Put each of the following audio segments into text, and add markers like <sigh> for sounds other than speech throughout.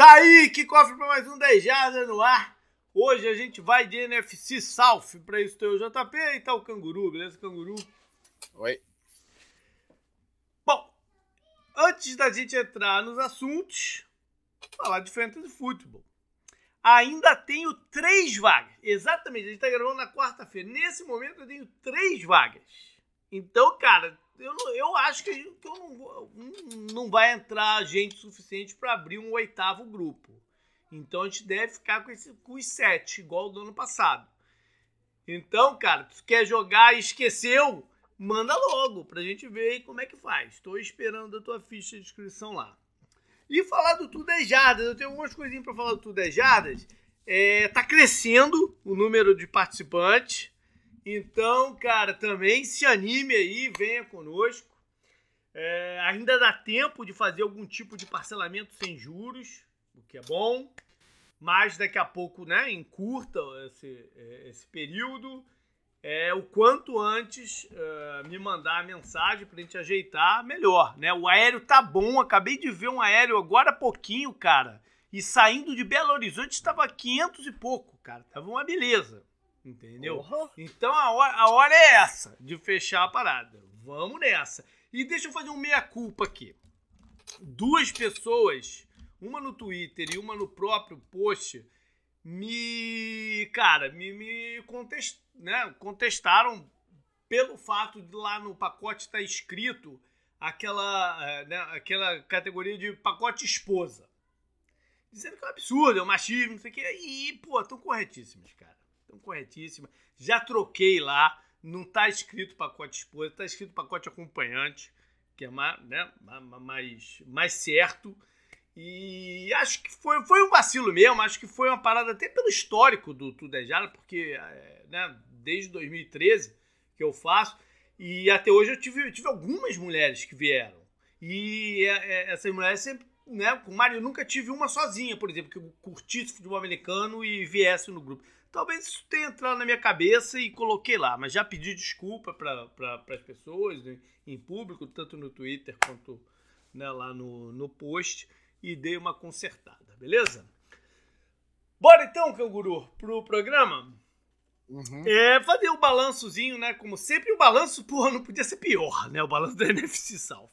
Tá aí, que cofre para mais um 10 Jardas no ar. Hoje a gente vai de NFC South. Para isso tem o JP e tá o Canguru, beleza, Canguru? Oi. Bom, antes da gente entrar nos assuntos, falar de Fantasy Football. Ainda tenho três vagas. Exatamente, a gente tá gravando na quarta-feira. Nesse momento eu tenho três vagas. Então, cara, eu, eu acho que, que eu não, não vai entrar gente suficiente para abrir um oitavo grupo. Então a gente deve ficar com, esse, com os sete, igual do ano passado. Então, cara, se quer jogar e esqueceu, manda logo pra gente ver como é que faz. Estou esperando a tua ficha de inscrição lá. E falar do Tudo é Jardas, eu tenho algumas coisinhas para falar do Tudo é Jardas. É, tá crescendo o número de participantes. Então, cara, também se anime aí, venha conosco. É, ainda dá tempo de fazer algum tipo de parcelamento sem juros, o que é bom. Mas daqui a pouco, né, encurta esse, é, esse período. É, o quanto antes uh, me mandar a mensagem pra gente ajeitar, melhor, né? O aéreo tá bom, acabei de ver um aéreo agora há pouquinho, cara. E saindo de Belo Horizonte estava 500 e pouco, cara. Tava uma beleza. Entendeu? Uhum. Então a hora, a hora é essa de fechar a parada. Vamos nessa. E deixa eu fazer um meia-culpa aqui. Duas pessoas, uma no Twitter e uma no próprio post, me. Cara, me, me contest, né, contestaram pelo fato de lá no pacote estar tá escrito aquela, é, né, aquela categoria de pacote esposa. Dizendo que é um absurdo, é um machismo, não sei o quê. E, pô, estão corretíssimos, cara. Então, corretíssima. Já troquei lá. Não está escrito pacote esposa, está escrito pacote acompanhante, que é mais, né, mais, mais certo. E acho que foi, foi um vacilo mesmo. Acho que foi uma parada até pelo histórico do Tudejara, porque é, né, desde 2013 que eu faço. E até hoje eu tive, tive algumas mulheres que vieram. E é, é, essas mulheres sempre. Né, com o Mário eu nunca tive uma sozinha, por exemplo, que curtisse futebol americano e viesse no grupo. Talvez isso tenha entrado na minha cabeça e coloquei lá, mas já pedi desculpa para pra, as pessoas né, em público, tanto no Twitter quanto né, lá no, no post, e dei uma consertada, beleza? Bora então, canguru, pro programa? Uhum. É, fazer um balançozinho, né? Como sempre, o balanço, porra, não podia ser pior, né? O balanço da <laughs> NFC South.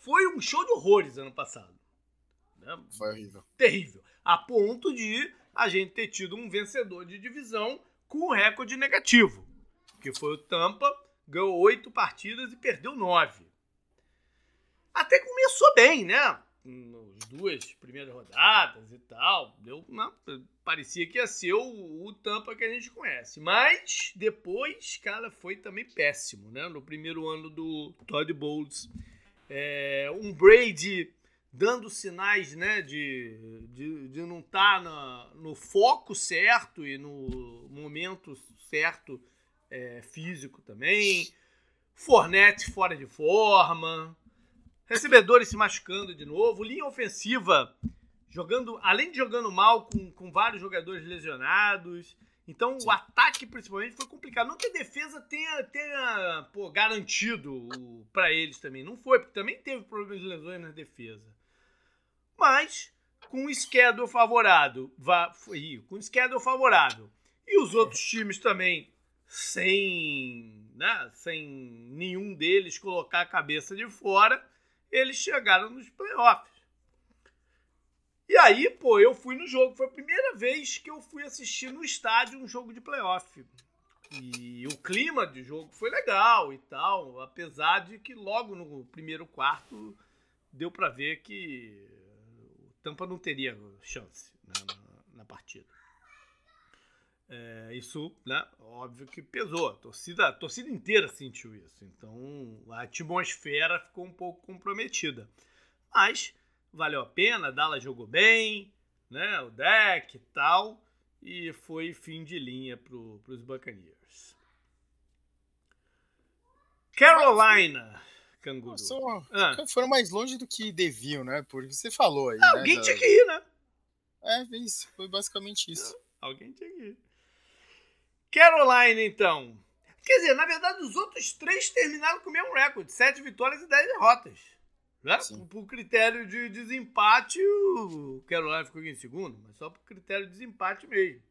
Foi um show de horrores ano passado. Né? Foi horrível. Terrível. A ponto de a gente ter tido um vencedor de divisão com um recorde negativo, que foi o Tampa, ganhou oito partidas e perdeu nove. Até começou bem, né? Nas duas primeiras rodadas e tal, deu, não, parecia que ia ser o, o Tampa que a gente conhece. Mas depois, cara, foi também péssimo, né? No primeiro ano do Todd Bowles. É, um Brady dando sinais né, de, de, de não estar tá no foco certo e no momento certo é, físico também. Fornette fora de forma. Recebedores se machucando de novo. Linha ofensiva jogando, além de jogando mal com, com vários jogadores lesionados. Então Sim. o ataque principalmente foi complicado. Não que a defesa tenha, tenha pô, garantido para eles também. Não foi, porque também teve problemas de lesões na defesa. Mas com o schedule favorável, com o schedule favorável e os outros times também sem, né, sem nenhum deles colocar a cabeça de fora, eles chegaram nos playoffs. E aí, pô, eu fui no jogo. Foi a primeira vez que eu fui assistir no estádio um jogo de playoff. E o clima de jogo foi legal e tal, apesar de que logo no primeiro quarto deu para ver que Tampa não teria chance né, na, na, partida. É, isso, né, óbvio que pesou. A torcida, a torcida inteira sentiu isso. Então a atmosfera ficou um pouco comprometida. Mas valeu a pena, Dallas jogou bem, né, o deck e tal. E foi fim de linha para os Buccaneers. Carolina canguru. Ah. Foram mais longe do que deviam, né? Porque você falou aí. Ah, né, alguém da... tinha que ir, né? É, isso. Foi basicamente isso. Alguém tinha que ir. Carolina, então. Quer dizer, na verdade, os outros três terminaram com o mesmo recorde: sete vitórias e dez derrotas. Né? Por critério de desempate, o Carolina ficou em segundo, mas só por critério de desempate mesmo.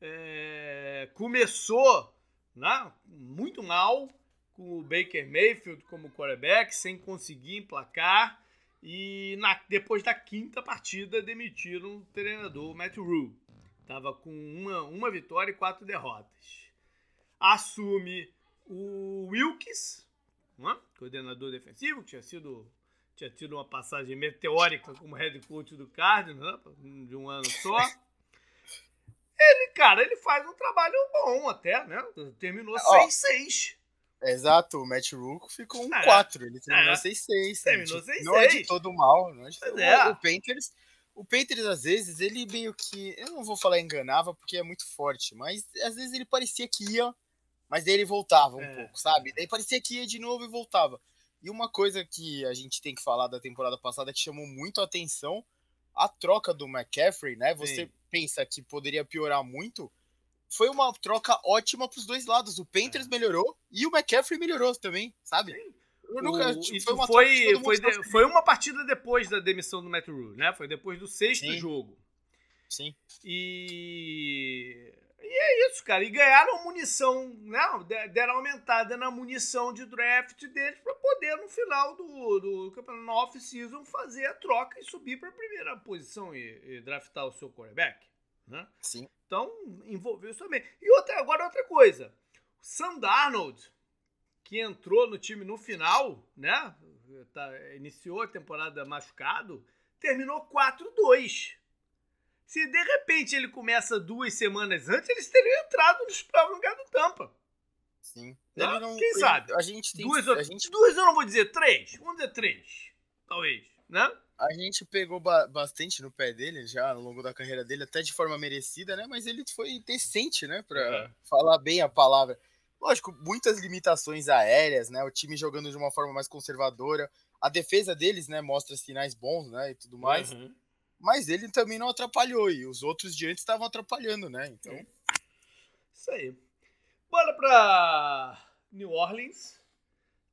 É, começou né, muito mal, com o Baker Mayfield como quarterback, sem conseguir emplacar. E na, depois da quinta partida, demitiram o treinador Matt Rule. Estava com uma, uma vitória e quatro derrotas. Assume o Wilkes, né, coordenador defensivo, que tinha sido tinha tido uma passagem meteórica como head coach do Cardinals, né, de um ano só. Ele, cara, ele faz um trabalho bom até, né? Terminou 6-6. Exato, o Matt Rook ficou um 4, é, ele terminou 6-6. É, terminou 6-6. Não é de todo mal, não é de todo é. O Panthers, o Panthers, às vezes, ele meio que. Eu não vou falar enganava porque é muito forte, mas às vezes ele parecia que ia, mas daí ele voltava um é. pouco, sabe? Daí parecia que ia de novo e voltava. E uma coisa que a gente tem que falar da temporada passada que chamou muito a atenção, a troca do McCaffrey, né? Você Sim. pensa que poderia piorar muito, foi uma troca ótima para os dois lados. O Panthers é. melhorou e o McCaffrey melhorou também, sabe? Nunca, tipo, foi, uma foi, foi, de, foi, uma partida depois da demissão do Matt Rule, né? Foi depois do sexto Sim. jogo. Sim. E e é isso, cara. E ganharam munição, né? Deram aumentada na munição de draft deles para poder, no final do, do campeonato off-season, fazer a troca e subir para a primeira posição e, e, draftar o seu quarterback. Né? Sim. Então, envolveu isso também. E outra, agora outra coisa. O Sam Darnold, que entrou no time no final, né? Tá, iniciou a temporada machucado, terminou 4-2. Se de repente ele começa duas semanas antes, eles teriam entrado nos próprios lugar do Tampa. Sim. Não, não, Quem ele, sabe? A gente tem, duas, a gente... duas eu não vou dizer três. Vamos dizer três. Talvez. Né? A gente pegou ba bastante no pé dele já ao longo da carreira dele, até de forma merecida, né? Mas ele foi decente, né? Pra é. falar bem a palavra. Lógico, muitas limitações aéreas, né? O time jogando de uma forma mais conservadora. A defesa deles, né? Mostra sinais bons, né? E tudo mais. Uhum mas ele também não atrapalhou, e os outros de antes estavam atrapalhando, né? Então. É. Isso aí. Bora pra New Orleans.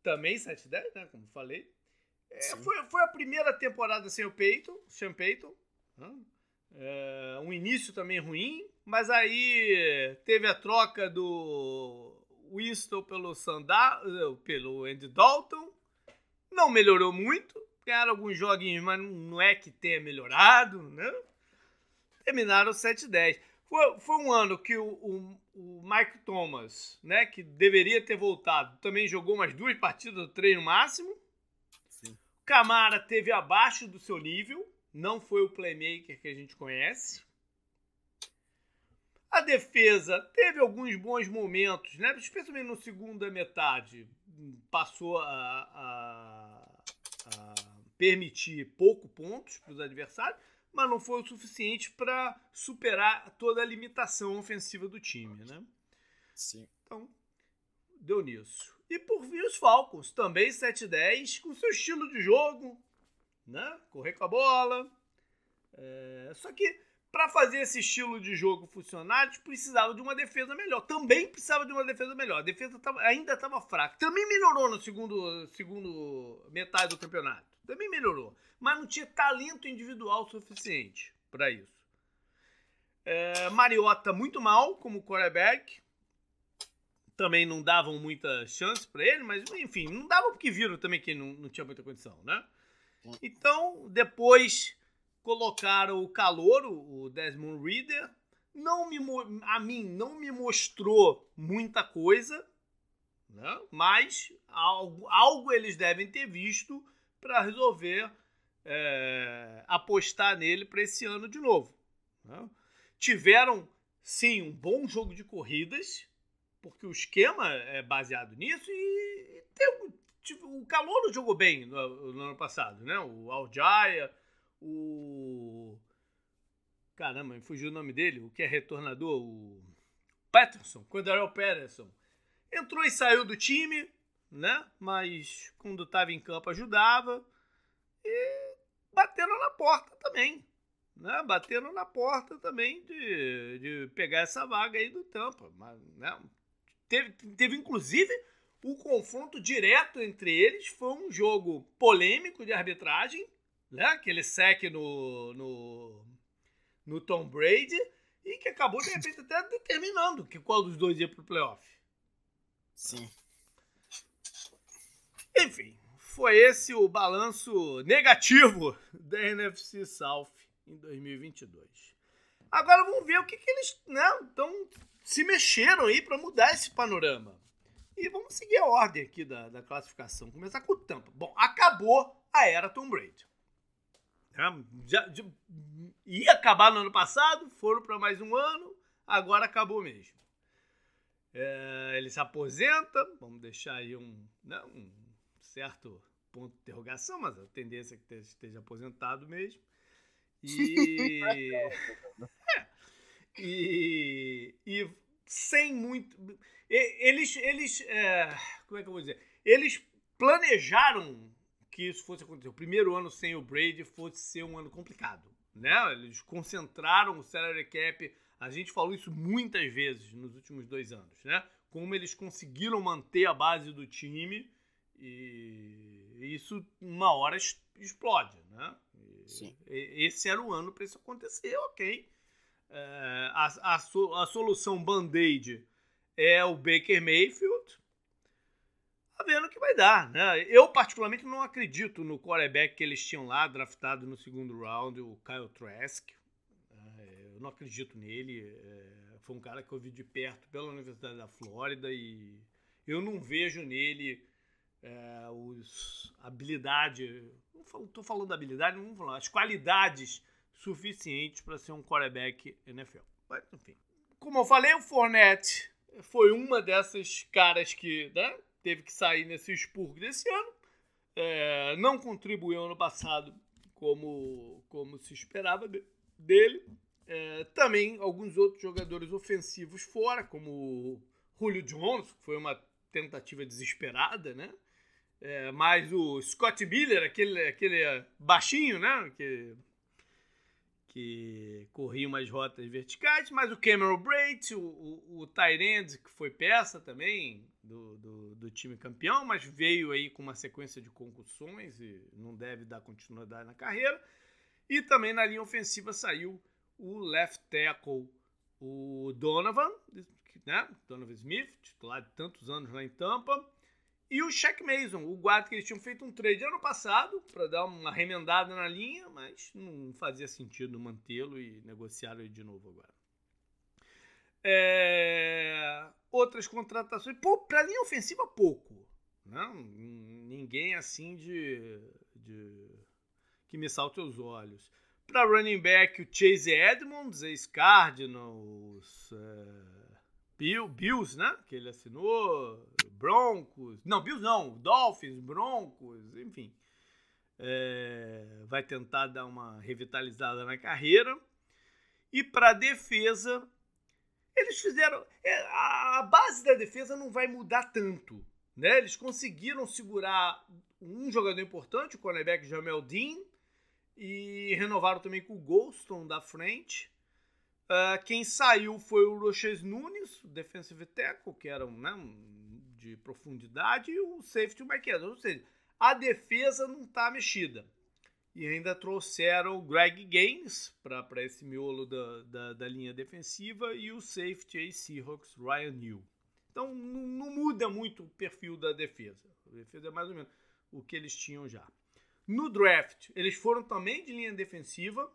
Também 7-10, né? Como falei. É, foi, foi a primeira temporada sem o Peyton, Sean Peyton. Né? É, um início também ruim, mas aí teve a troca do Winston pelo Sandar, pelo Andy Dalton. Não melhorou muito ganharam alguns joguinhos, mas não é que tenha melhorado, né? Terminaram 7-10. Foi, foi um ano que o, o, o, Mike Thomas, né, que deveria ter voltado, também jogou umas duas partidas, três no máximo. Camara teve abaixo do seu nível, não foi o playmaker que a gente conhece. A defesa teve alguns bons momentos, né? especialmente no segunda metade. Passou a, a, a permitir pouco pontos para os adversários, mas não foi o suficiente para superar toda a limitação ofensiva do time, né? Sim. Então, deu nisso. E por fim, os Falcons, também 7-10, com seu estilo de jogo, né? Correr com a bola. É... Só que para fazer esse estilo de jogo funcionar, eles precisavam de uma defesa melhor. Também precisava de uma defesa melhor. A defesa tava, ainda estava fraca. Também melhorou no segundo, segundo metade do campeonato também melhorou, mas não tinha talento individual suficiente para isso. É, Mariota muito mal como quarterback, também não davam muita chance para ele, mas enfim, não dava porque viram também que ele não, não tinha muita condição, né? Então, depois colocaram o calor, o Desmond Reader, não me, a mim não me mostrou muita coisa, né? mas algo, algo eles devem ter visto para resolver é, apostar nele para esse ano de novo. Né? Tiveram, sim, um bom jogo de corridas, porque o esquema é baseado nisso e, tem, tipo, o Calor jogou bem no, no, ano passado, né? O Aljaya, o... Caramba, me fugiu o nome dele, o que é retornador, o Patterson, Quadarel Patterson. Entrou e saiu do time, né? Mas quando estava em campo ajudava. E bateram na porta também. Né? Bateram na porta também de, de pegar essa vaga aí do Tampa. Mas, né? Teve, teve inclusive o confronto direto entre eles foi um jogo polêmico de arbitragem, né? Aquele sec no, no, no Tom Brady e que acabou de repente até determinando que qual dos dois ia para o playoff. Sim. Enfim, foi esse o balanço negativo da NFC South em 2022. Agora vamos ver o que, que eles né, tão, se mexeram aí para mudar esse panorama. E vamos seguir a ordem aqui da, da classificação. Começar com o Tampa. Bom, acabou a era Tom Brady. Já, já, ia acabar no ano passado, foram para mais um ano, agora acabou mesmo. É, ele se aposenta, vamos deixar aí um, né, um certo ponto de interrogação, mas a tendência é que esteja aposentado mesmo. E, <laughs> é, e, e sem muito. Eles, eles é, como é que eu vou dizer? Eles planejaram que isso fosse acontecer. O primeiro ano sem o Brady fosse ser um ano complicado, né? Eles concentraram o salary cap. A gente falou isso muitas vezes nos últimos dois anos, né? Como eles conseguiram manter a base do time e isso uma hora explode, né? Sim. Esse era o ano para isso acontecer, ok. É, a, a, a solução band-aid é o Baker Mayfield, tá vendo que vai dar, né? Eu, particularmente, não acredito no quarterback que eles tinham lá, draftado no segundo round, o Kyle Trask. É, eu não acredito nele. É, foi um cara que eu vi de perto pela Universidade da Flórida e eu não vejo nele é, os habilidade, estou falando da habilidade, não vou falar, as qualidades suficientes para ser um quarterback NFL. Mas, enfim. Como eu falei, o Fournette foi uma dessas caras que né, teve que sair nesse expurgo desse ano. É, não contribuiu ano passado como, como se esperava dele. É, também alguns outros jogadores ofensivos fora, como Julio Jones, que foi uma tentativa desesperada, né? É, mas o Scott Miller, aquele, aquele baixinho, né? Que que corria umas rotas verticais, mas o Cameron Braid, o, o, o Tyrande, que foi peça também do, do, do, time campeão, mas veio aí com uma sequência de concussões e não deve dar continuidade na carreira. E também na linha ofensiva saiu o left tackle, o Donovan, né? Donovan Smith, titular de tantos anos lá em Tampa. E o Shaq Mason, o guarda que eles tinham feito um trade ano passado para dar uma remendada na linha, mas não fazia sentido mantê-lo e negociá-lo de novo agora. É... Outras contratações. Para linha ofensiva, pouco. Não, ninguém assim de, de que me salte aos olhos. Para running back, o Chase Edmonds, ex-Cardinals, é... Bill, Bills, né? Que ele assinou. Broncos. Não, Bills não. Dolphins, Broncos, enfim. É, vai tentar dar uma revitalizada na carreira. E para defesa, eles fizeram. É, a base da defesa não vai mudar tanto. Né? Eles conseguiram segurar um jogador importante, o cornerback Jamel Dean, e renovaram também com o Golston da frente. Uh, quem saiu foi o Roches Nunes, defensive tackle, que era né, de profundidade, e o safety Mike Ou seja, a defesa não está mexida. E ainda trouxeram o Greg Gaines para esse miolo da, da, da, linha defensiva e o safety aí, Seahawks, Ryan New. Então não, não, muda muito o perfil da defesa. A defesa é mais ou menos o que eles tinham já. No draft, eles foram também de linha defensiva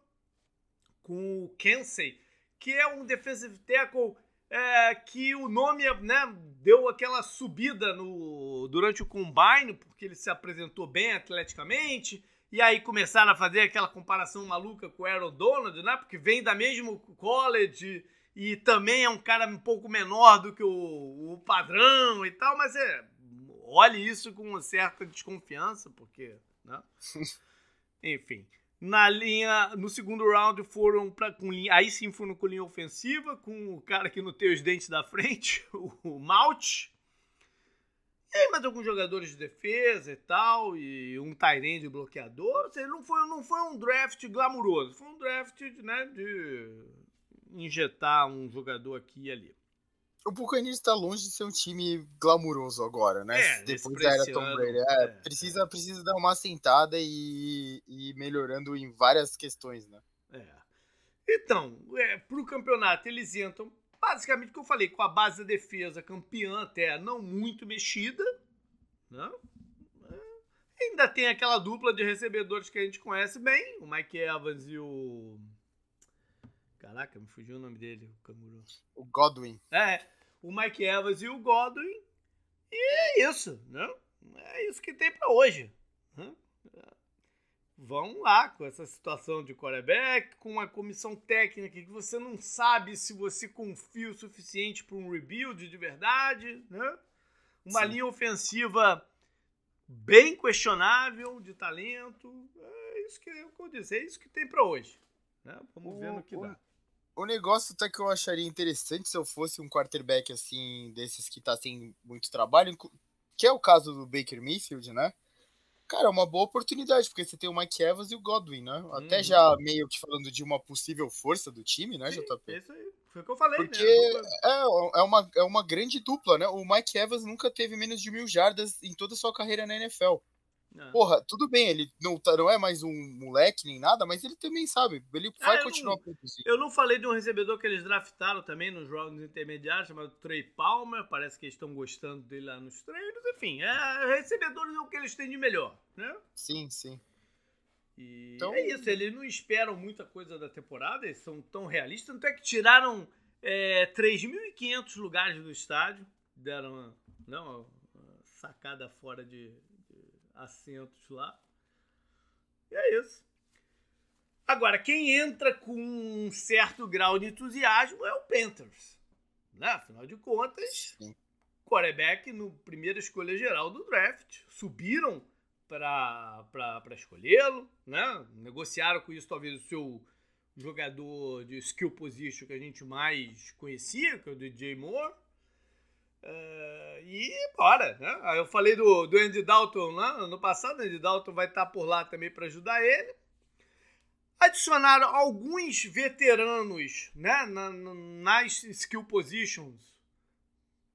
com o Kensey, que é um defensive tackle é, que o nome né, deu aquela subida no, durante o combine, porque ele se apresentou bem atleticamente, e aí começaram a fazer aquela comparação maluca com o Aaron Donald, né, porque vem da mesmo college e também é um cara um pouco menor do que o, o padrão e tal, mas é, olhe isso com uma certa desconfiança, porque, né? <laughs> Enfim. Na linha, no segundo round foram para com linha, aí sim foram com linha ofensiva, com o cara que não tem os dentes da frente, <laughs> o, Malt. E aí mais alguns jogadores de defesa e tal, e um Tyrande bloqueador. Seja, não foi, não foi um draft glamuroso, foi um draft né, de injetar um jogador aqui e ali. O Buccaneers está longe de ser um time glamuroso agora, né? É, Depois da era Tom Brady. É, é, precisa, precisa dar uma assentada e, e melhorando em várias questões, né? É. Então, é, para o campeonato, eles entram basicamente o que eu falei, com a base da defesa campeã até não muito mexida, né? É. Ainda tem aquela dupla de recebedores que a gente conhece bem, o Mike Evans e o Caraca, me fugiu o nome dele, o canguru. O Godwin. É, o Mike Evans e o Godwin. E é isso, né? É isso que tem para hoje. Né? Vão lá com essa situação de quarterback, com uma comissão técnica que você não sabe se você confia o suficiente para um rebuild de verdade, né? Uma Sim. linha ofensiva bem questionável de talento. É isso que eu disse, é isso que tem para hoje. Né? Vamos o, ver no que dá. O negócio até que eu acharia interessante se eu fosse um quarterback assim, desses que tá sem muito trabalho, que é o caso do Baker Mayfield, né? Cara, é uma boa oportunidade, porque você tem o Mike Evans e o Godwin, né? Hum. Até uhum. já meio que falando de uma possível força do time, né, Sim, JP? Isso aí. Foi o que eu falei, Porque né? é, é, uma, é uma grande dupla, né? O Mike Evans nunca teve menos de mil jardas em toda a sua carreira na NFL. É. Porra, tudo bem, ele não, tá, não é mais um moleque nem nada, mas ele também sabe, ele ah, vai continuar produzindo. Eu não falei de um recebedor que eles draftaram também nos jogos intermediários, chamado Trey Palmer, parece que eles estão gostando dele lá nos treinos, enfim, é recebedores é o que eles têm de melhor, né? Sim, sim. E então... é isso, eles não esperam muita coisa da temporada, eles são tão realistas, tanto é que tiraram é, 3.500 lugares do estádio, deram uma, não, uma sacada fora de assentos lá. E é isso. Agora, quem entra com um certo grau de entusiasmo é o Panthers. Né? Afinal de contas, Sim. quarterback no primeira escolha geral do draft. Subiram para escolhê-lo, né? negociaram com isso talvez o seu jogador de skill position que a gente mais conhecia, que é o DJ Moore. Uh, e bora, né? Eu falei do, do Andy Dalton lá no passado, Andy Dalton vai estar por lá também para ajudar ele. Adicionaram alguns veteranos né, na, na, nas skill positions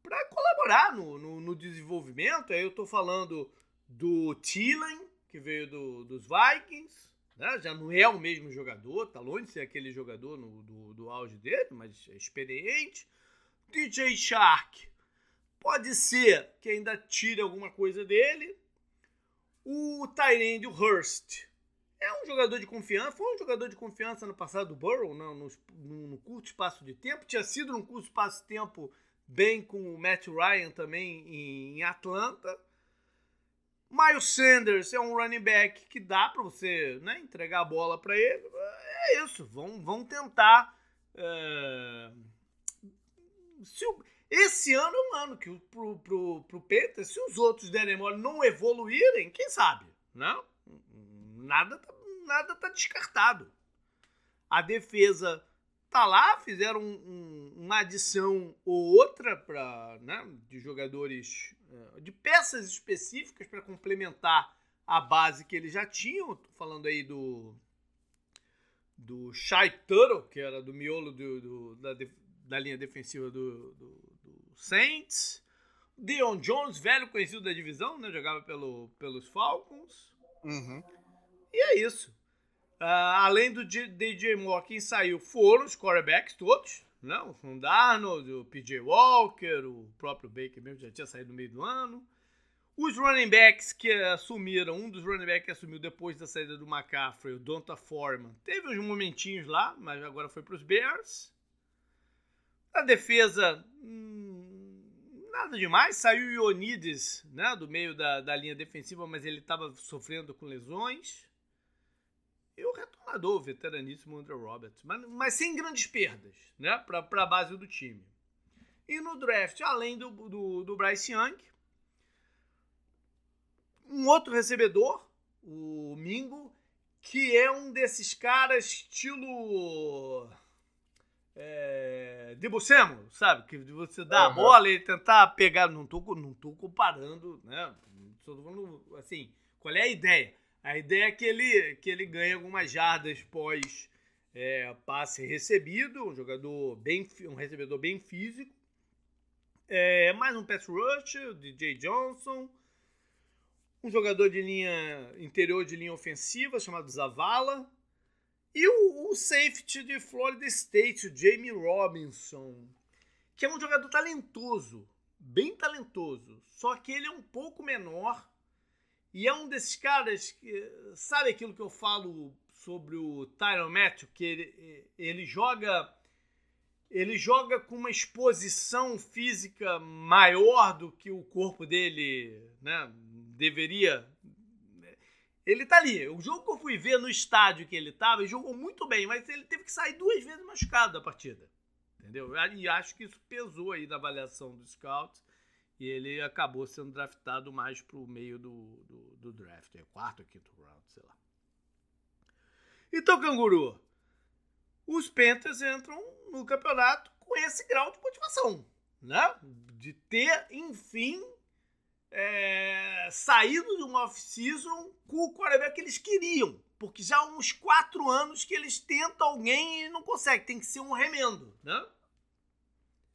para colaborar no, no, no, desenvolvimento. Aí eu estou falando do Thielen, que veio do, dos Vikings. Né? Já não é o mesmo jogador, tá longe de ser aquele jogador no, do, do auge dele, mas é experiente. DJ Shark, Pode ser que ainda tire alguma coisa dele. O Tyrande, o Hurst, é um jogador de confiança. Foi um jogador de confiança no passado do Burrow, não, no, no, curto espaço de tempo. Tinha sido num curto espaço de tempo bem com o Matt Ryan também em Atlanta. Miles Sanders é um running back que dá para você né, entregar a bola para ele. É isso, vão, vão tentar. É... Se o esse ano é um ano que pro, pro, pro Peter, se os outros derem mole não evoluírem, quem sabe? Não? Nada, tá, nada tá descartado. A defesa tá lá, fizeram um, um, uma adição ou outra para né, de jogadores, eh, de peças específicas para complementar a base que eles já tinham. Tô falando aí do do Shai Tuttle, que era do miolo do, do da, da linha defensiva do, Saints. Deon Jones, velho conhecido da divisão, né? Jogava pelo, pelos Falcons. Uhum. E é isso. Uh, além do DJ Moore, quem saiu foram os quarterbacks todos. Não, né? o Darnold, o PJ Walker, o próprio Baker mesmo já tinha saído no meio do ano. Os running backs que assumiram, um dos running backs que assumiu depois da saída do McCaffrey, o Donta Foreman, teve uns momentinhos lá, mas agora foi para os Bears. A defesa, hum, nada demais. Saiu o Ionides né, do meio da, da linha defensiva, mas ele estava sofrendo com lesões. E o retornador, o veteraníssimo Andrew Roberts. Mas, mas sem grandes perdas né, para a base do time. E no draft, além do, do, do Bryce Young, um outro recebedor, o Mingo, que é um desses caras estilo é, Debussemo, sabe? Que você dá uhum. a bola e tentar pegar. Não tô, não tô comparando, né? Tô falando assim, qual é a ideia? A ideia é que ele, que ele ganhe algumas jardas pós é, passe recebido, um jogador bem, um recebedor bem físico. É, mais um pass rush, o DJ Johnson. Um jogador de linha interior de linha ofensiva chamado Zavala. E o, o safety de Florida State, o Jamie Robinson, que é um jogador talentoso, bem talentoso. Só que ele é um pouco menor e é um desses caras que. Sabe aquilo que eu falo sobre o Tyron Matthew? Que ele, ele joga. Ele joga com uma exposição física maior do que o corpo dele né, deveria. Ele tá ali. O jogo que eu fui ver no estádio que ele tava, ele jogou muito bem, mas ele teve que sair duas vezes machucado da partida. Entendeu? E acho que isso pesou aí na avaliação dos scouts e ele acabou sendo draftado mais pro meio do, do, do draft, é quarto ou quinto round, sei lá. Então, canguru, os Panthers entram no campeonato com esse grau de motivação, né? De ter, enfim, é, saído de uma off-season com o quarterback que eles queriam. Porque já há uns quatro anos que eles tentam alguém e não conseguem. Tem que ser um remendo, né?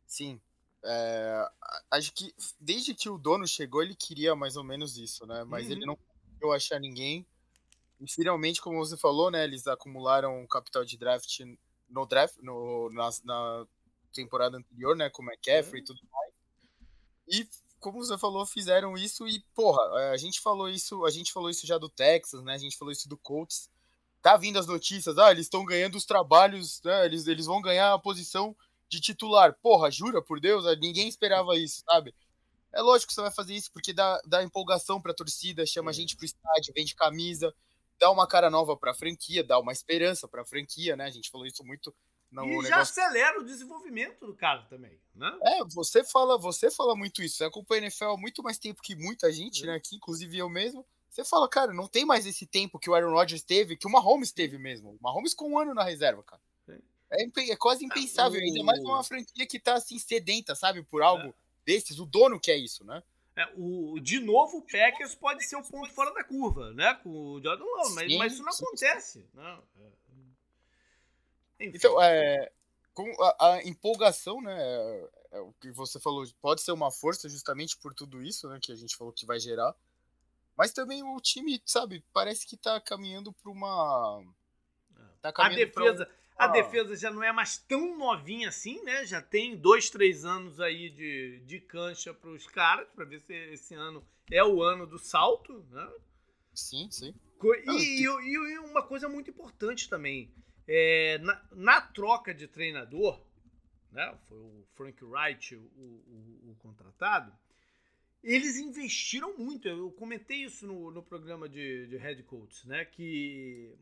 Sim, é, acho que desde que o dono chegou, ele queria mais ou menos isso, né? Mas uhum. ele não conseguiu achar ninguém. E finalmente, como você falou, né? Eles acumularam capital de draft no draft, no, na, na temporada anterior, né? Com o McCaffrey uhum. e tudo mais. E como você falou, fizeram isso e, porra, é, a gente falou isso, a gente falou isso já do Texas, né? A gente falou isso do Colts. Tá vindo as notícias, ah, eles estão ganhando os trabalhos, né? Eles, eles vão ganhar a posição de titular. Porra, jura por Deus? Ninguém esperava isso, sabe? É lógico que você vai fazer isso porque dá, dá empolgação pra torcida, chama a é. gente pro estádio, vende camisa, dá uma cara nova pra franquia, dá uma esperança pra franquia, né? A gente falou isso muito e negócio. já acelera o desenvolvimento do cara também, né? É, você fala, você fala muito isso. Você acompanha a NFL há muito mais tempo que muita gente, é. né? Aqui, inclusive eu mesmo. Você fala, cara, não tem mais esse tempo que o Aaron Rodgers teve, que o Mahomes teve mesmo. O Mahomes com um ano na reserva, cara. É, é quase impensável, ainda mais uma franquia que tá assim sedenta, sabe, por algo é. desses. O dono quer isso, né? É, o, de novo, o Packers pode ser o ponto fora da curva, né? Com o Jordan Love, mas, mas, isso não acontece. Não. É. Então, é, com a, a, empolgação, né? É, é, o que você falou, pode ser uma força justamente por tudo isso, né? Que a gente falou que vai gerar. Mas também o time, sabe, parece que tá caminhando para uma. Tá a defesa. Um a defesa já não é mais tão novinha assim, né? Já tem dois, três anos aí de, de cancha para os caras, para ver se esse ano é o ano do salto, né? Sim, sim. E, e, e uma coisa muito importante também, é, na, na, troca de treinador, né? Foi o Frank Wright o, o, o contratado. Eles investiram muito. Eu comentei isso no, no programa de, de head coach, né? Que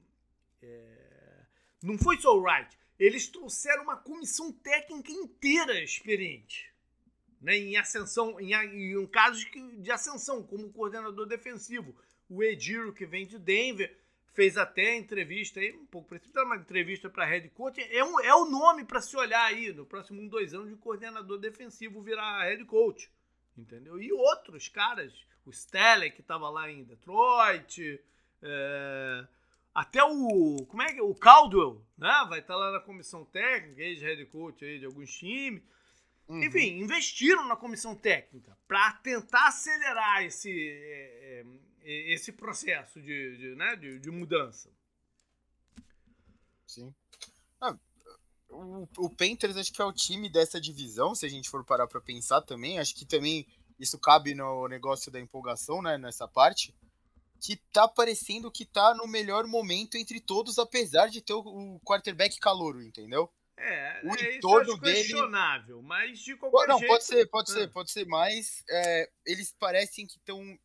é, não foi só o Wright. Eles trouxeram uma comissão técnica inteira experiente. Né, em ascensão, em, em um caso de ascensão, como coordenador defensivo. O Ediro, que vem de Denver, fez até entrevista aí, um pouco precipitada, uma entrevista para head coach. É, um, é o nome para se olhar aí no próximo um, dois anos de coordenador defensivo virar head coach. Entendeu? E outros caras, o Stelly, que estava lá em Detroit, é, até o. Como é que. O Caldwell, né? Vai estar tá lá na comissão técnica, ex-head coach aí de alguns times. Uhum. Enfim, investiram na comissão técnica para tentar acelerar esse, é, é, esse processo de, de, né? de, de mudança. Sim. Ah, o, o Panthers acho que é o time dessa divisão, se a gente for parar para pensar também. Acho que também isso cabe no negócio da empolgação, né? Nessa parte que tá parecendo que tá no melhor momento entre todos, apesar de ter o, quarterback calouro, entendeu? É, o é entorno dele questionável, mas de qualquer não, jeito... pode ser, pode ser, ah. pode ser, mas é, eles parecem que estão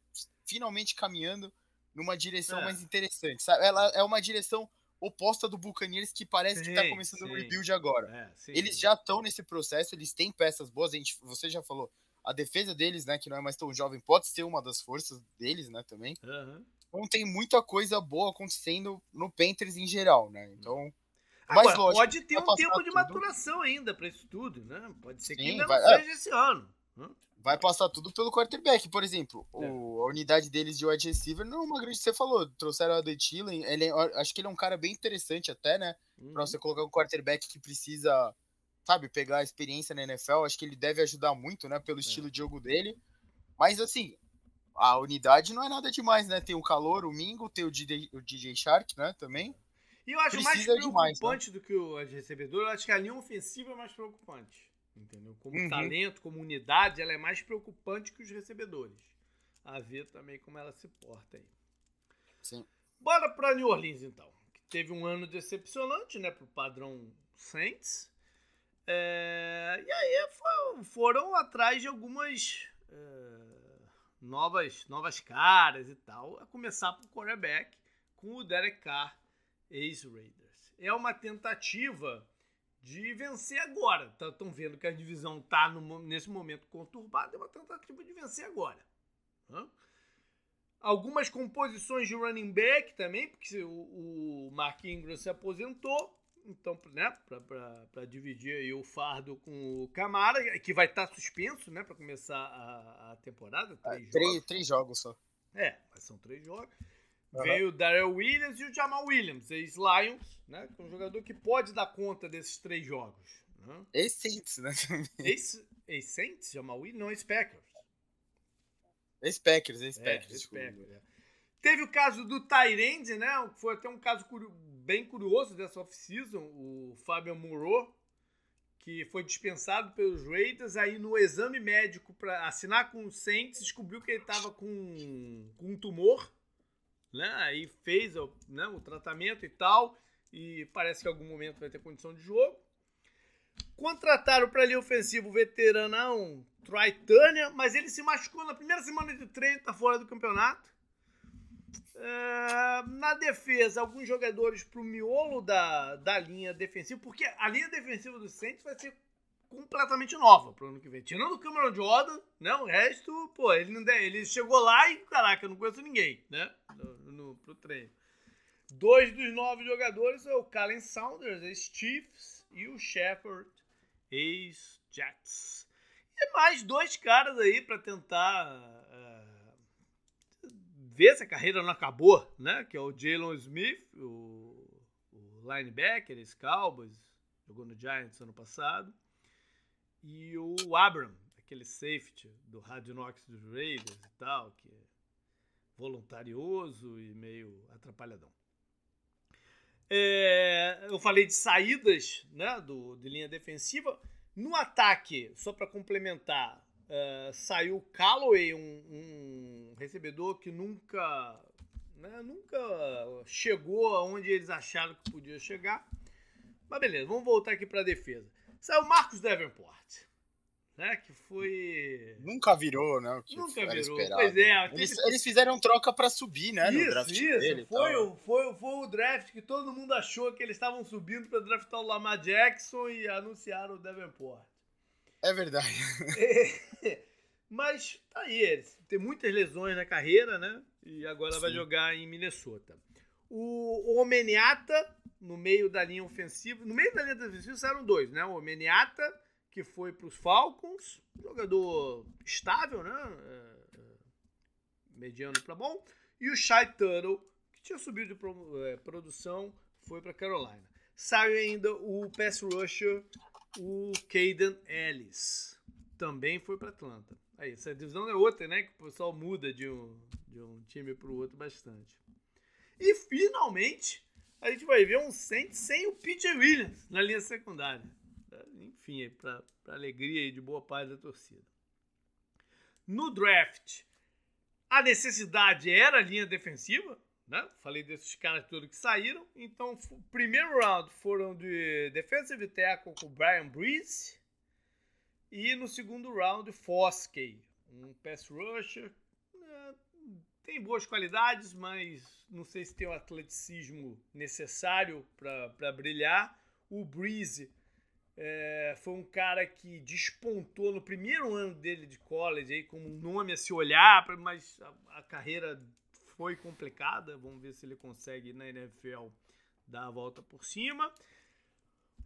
finalmente caminhando numa direção é. mais interessante, sabe? Ela é uma direção oposta do Buccaneers que parece sim, que tá começando o rebuild agora. É, sim, eles sim. já estão nesse processo, eles têm peças boas, a gente, você já falou, a defesa deles, né, que não é mais tão jovem, pode ser uma das forças deles, né, também. Uhum. Então tem muita coisa boa acontecendo no Panthers em geral, né? Então. Agora, mas, lógico, pode ter um tempo de tudo. maturação ainda para isso tudo, né? Pode ser que Sim, ainda vai, não seja é, esse ano. Né? Vai passar tudo pelo quarterback, por exemplo. É. O, a unidade deles de wide receiver não é uma grande. Você falou, trouxeram o Adam Thielen. Ele é, acho que ele é um cara bem interessante, até, né? Uhum. Pra você colocar um quarterback que precisa sabe, pegar a experiência na NFL. Acho que ele deve ajudar muito, né, pelo é. estilo de jogo dele. Mas assim, a unidade não é nada demais, né? Tem o calor, o Mingo, tem o DJ, o DJ Shark, né, também. E eu acho Precisa mais preocupante demais, né? do que o recebedor, eu acho que a linha ofensiva é mais preocupante. Entendeu? Como uhum. talento, como unidade, ela é mais preocupante que os recebedores. A ver também como ela se porta aí. Sim. Bora para New Orleans, então. Que teve um ano decepcionante, né? Pro padrão Saints. É, e aí foram atrás de algumas é, novas, novas caras e tal. A começar pro quarterback com o Derek Carr, ex-Raiders. É uma tentativa de vencer agora. Estão vendo que a divisão está nesse momento conturbada, é uma tentativa de vencer agora. Hã? Algumas composições de running back também, porque o, o Mark Ingram se aposentou, então, né, para dividir aí o fardo com o Camara, que vai estar tá suspenso, né, para começar a, a temporada. Três, três, jogos. três jogos só. É, mas são três jogos. Uhum. Veio o Darrell Williams e o Jamal Williams, ex-Lions, né? Que é um jogador que pode dar conta desses três jogos. Né? Ex-Saints, né? <laughs> Ex-Saints? Jamal Williams? Não, ex-Packers. Ex-Packers, ex-Packers. É, ex é. Teve o caso do Tyrande, né? Foi até um caso bem curioso dessa off-season, o Fabian Moreau, que foi dispensado pelos Raiders, aí no exame médico para assinar com o Saints, descobriu que ele estava com, com um tumor, né? Aí fez né, o tratamento e tal, e parece que em algum momento vai ter condição de jogo. Contrataram para ali ofensivo o veteranão Turner, mas ele se machucou na primeira semana de treino, tá fora do campeonato. É, na defesa, alguns jogadores pro miolo da, da linha defensiva, porque a linha defensiva do Saints vai ser completamente nova pro ano que vem. Tirando o Cameron Jordan, né? O resto, pô, ele, não, ele chegou lá e, caraca, eu não conheço ninguém, né? No, no, pro treino. Dois dos nove jogadores são o Calen Saunders, ex-Chiefs, e o Shepard, ex-Jets. E mais dois caras aí para tentar uh, ver se a carreira não acabou, né? Que é o Jalen Smith, o, o linebacker, ex-Cowboys, jogou no Giants ano passado, e o Abram, aquele safety do Hard Knocks dos Raiders e tal, que é voluntarioso e meio atrapalhadão. É, eu falei de saídas né, do, de linha defensiva. No ataque, só para complementar, uh, saiu Calloway, um, um, recebedor que nunca, né, nunca chegou aonde eles acharam que podia chegar. Mas beleza, vamos voltar aqui para a defesa. Saiu Marcos Davenport né? Que foi. Nunca virou, né? Nunca virou. Esperado. Pois é. Eles, eles, fizeram troca para subir, né? Isso, no draft isso. Dele foi, o, foi, foi o draft que todo mundo achou que eles estavam subindo para draftar o Lamar Jackson e anunciaram o Davenport. É verdade. <laughs> É, mas tá aí, eles tem muitas lesões na carreira, né? E agora Sim. vai jogar em Minnesota. O, o Omeniata, no meio da linha ofensiva, no meio da linha defensiva saíram dois, né? O Omeniata que foi para os Falcons, jogador estável, né? É, é, mediano para bom. E o Shai Tuttle, que tinha subido de é, produção, foi para Carolina. Saiu ainda o pass rusher, o Caden Ellis. Também foi para Atlanta. Aí, essa divisão é outra, né? Que o pessoal muda de um, de um time para o outro bastante. E finalmente, a gente vai ver um Saints sem o PJ Williams na linha secundária enfim, para alegria de boa paz da torcida. No draft, a necessidade era a linha defensiva, né? Falei desses caras todos que saíram. Então, o primeiro round foram de defensive tackle com o Brian Breeze. E no segundo round, Foskey, um pass rusher. Tem boas qualidades, mas não sei se tem o atleticismo necessário para brilhar. O Breeze é, foi um cara que despontou no primeiro ano dele de college, aí, como um nome a se olhar, mas a, a carreira foi complicada. Vamos ver se ele consegue na NFL dar a volta por cima.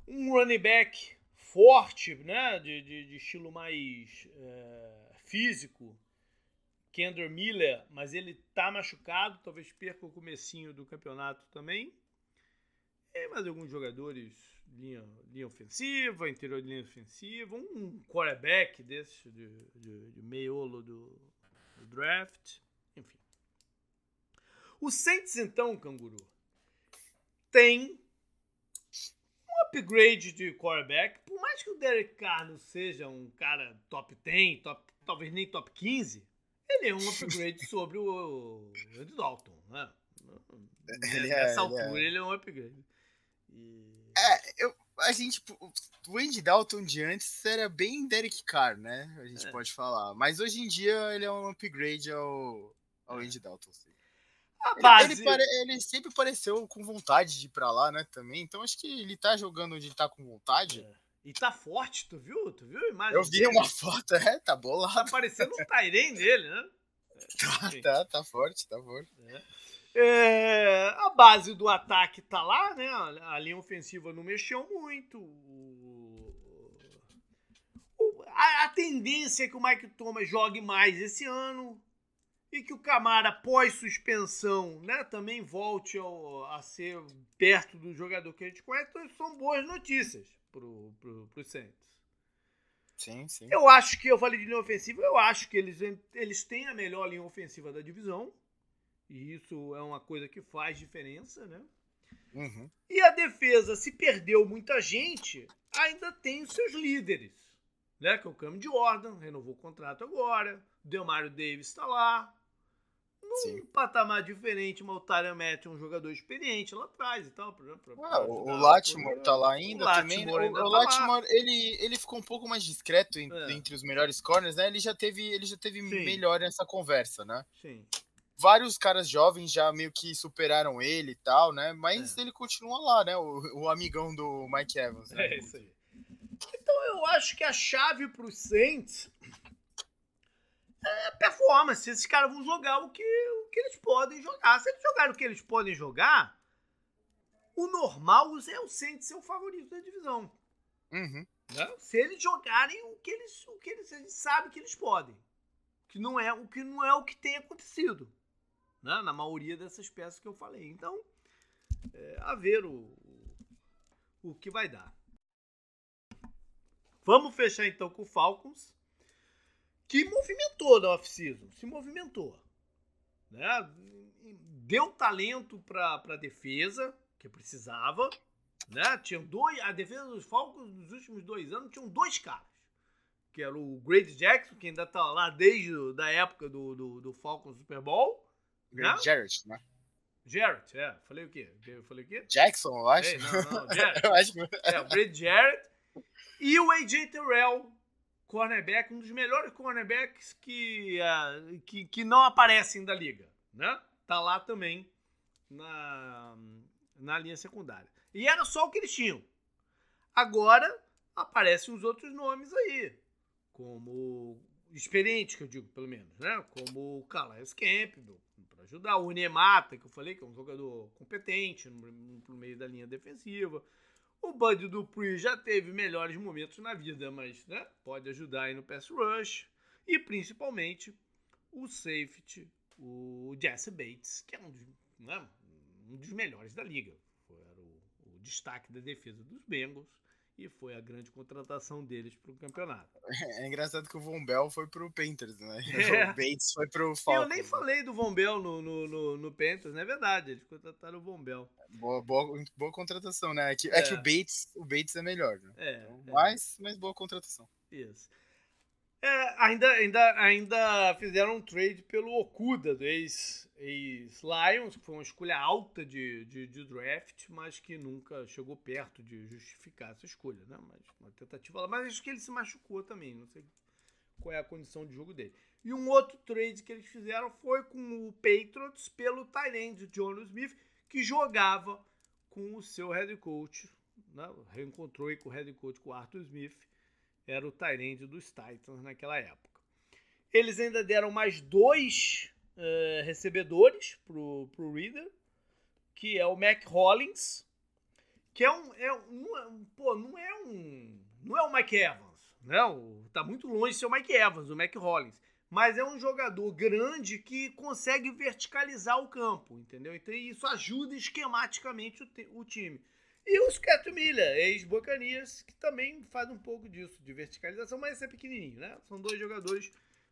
Um running back forte, né, de, de, de estilo mais é, físico, Kendra Miller, mas ele tá machucado, talvez perca o comecinho do campeonato também. E mais alguns jogadores, linha, linha ofensiva, interior de linha ofensiva, um quarterback desse de, de, de meiolo do, do draft, enfim. O Saints, então, canguru, tem um upgrade de quarterback. Por mais que o Derek Carr não seja um cara top 10, top, talvez nem top 15, ele é um upgrade sobre o Andy Dalton, né? Ele Nessa é, altura, ele é. ele é um upgrade. E... É, eu, a gente, tipo, o Andy Dalton de antes era bem Derek Carr, né? A gente É. pode falar. Mas hoje em dia ele é um upgrade ao, ao Andy Dalton. sim. A Ele, base. ele, pare- ele sempre pareceu com vontade de ir pra lá, né? Também. Então acho que ele tá jogando onde ele tá com vontade. E tá forte, tu viu? Tu viu a imagem? Eu vi uma <laughs> foto, é, tá Tá bolado. parecendo um Tairen dele, né? Tá, Enfim. tá, tá forte, tá forte. É, a base do ataque tá lá, né? A linha ofensiva não mexeu muito. O- o- a, a tendência é que o Mike Thomas jogue mais esse ano e que o Camara, pós suspensão, né, também volte ao- a ser perto do jogador que a gente conhece. Então, são boas notícias pro, pro, pro Saints. Sim, sim. Eu acho que eu falei de linha ofensiva, eu acho que eles, eles têm a melhor linha ofensiva da divisão. E isso é uma coisa que faz diferença, né? Uhum. E a defesa, se perdeu muita gente, ainda tem os seus líderes. Né? Que é o Cam Jordan, renovou o contrato agora. O Demario Davis está lá. Num Sim. patamar diferente, mas o Tyler Matt é um jogador experiente lá atrás e tal. Pra, pra, Ah, o, o. Latimore tá lá ainda O também. né? Latimore O, ainda o tá. Latimore, ele, ele ficou um pouco mais discreto en- É. entre os melhores corners, né? Ele já teve, ele já teve Sim. melhor nessa conversa, né? Sim. Vários caras jovens já meio que superaram ele e tal, né? Mas É. ele continua lá, né? O, o amigão do Mike Evans. Né? É isso aí. Então eu acho que a chave pro Saints é performance. Esses caras vão jogar o que, o que eles podem jogar. Se eles jogarem o que eles podem jogar, o normal é o Saints ser o favorito da divisão. Uhum. né? Se eles jogarem o que eles, o que eles, a gente sabe que eles podem. Que não é o que não é o que tem acontecido. Né? Na maioria dessas peças que eu falei. Então, é, a ver o, o que vai dar. Vamos fechar então com o Falcons, que movimentou na off-season, se movimentou. Né? Deu talento para a defesa, que precisava. Né? Tinha dois, a defesa dos Falcons nos últimos dois anos tinham dois caras. Que era o Grady Jackson, que ainda tá lá desde a época do, do, do Falcons Super Bowl. Né? Jarrett, né? Jarrett, é. Falei o quê? Eu falei o quê? Jackson, eu acho. Ei, não, não, <laughs> Jarrett. eu acho. É, o Brady Jarrett. E o AJ Terrell, cornerback, um dos melhores cornerbacks que, ah, que, que não aparecem da liga. Né? Tá lá também na, na linha secundária. E era só o que eles tinham. Agora aparecem os outros nomes aí. Como experiente, que eu digo, pelo menos, né? Como o Calais Campbell, para ajudar. O Nemata, que eu falei, que é um jogador competente no, no meio da linha defensiva. O Bud Dupree já teve melhores momentos na vida, mas né, pode ajudar aí no pass rush. E principalmente o safety, o Jesse Bates, que é um dos, né, um dos melhores da liga. Era o, o destaque da defesa dos Bengals e foi a grande contratação deles para o campeonato. <laughs> É engraçado que o Von Bell foi pro Panthers, né? É. <laughs> O Bates foi pro E Falcons. eu nem falei do Von Bell no, no, no, no Panthers, não é verdade, eles contrataram o Von Bell. Boa, boa, boa contratação, né? É que, é. que É. o Bates, o Bates é melhor, né? É, Então, é. Mas, mas boa contratação. Isso. É, ainda, ainda, ainda fizeram um trade pelo Okuda, do ex- ex-Lions, que foi uma escolha alta de, de, de draft, mas que nunca chegou perto de justificar essa escolha, né? Mas uma tentativa lá. Mas acho que ele se machucou também, não sei qual é a condição de jogo dele. E um outro trade que eles fizeram foi com o Patriots pelo Tyrande John Smith, que jogava com o seu head coach, né? reencontrou com o head coach, com o Arthur Smith, era o Tyrande dos Titans naquela época. Eles ainda deram mais dois eh, recebedores pro, pro Reader, que é o Mac Hollins, que é um, é um, é um- pô, não é um, não é o Mike Evans, não, tá muito longe de ser o Mike Evans, o Mac Hollins, mas é um jogador grande que consegue verticalizar o campo, entendeu? Então isso ajuda esquematicamente o, o time. E o Scott Miller, ex-Bocanias, que também faz um pouco disso, de verticalização, mas é pequenininho, né? São dois jogadores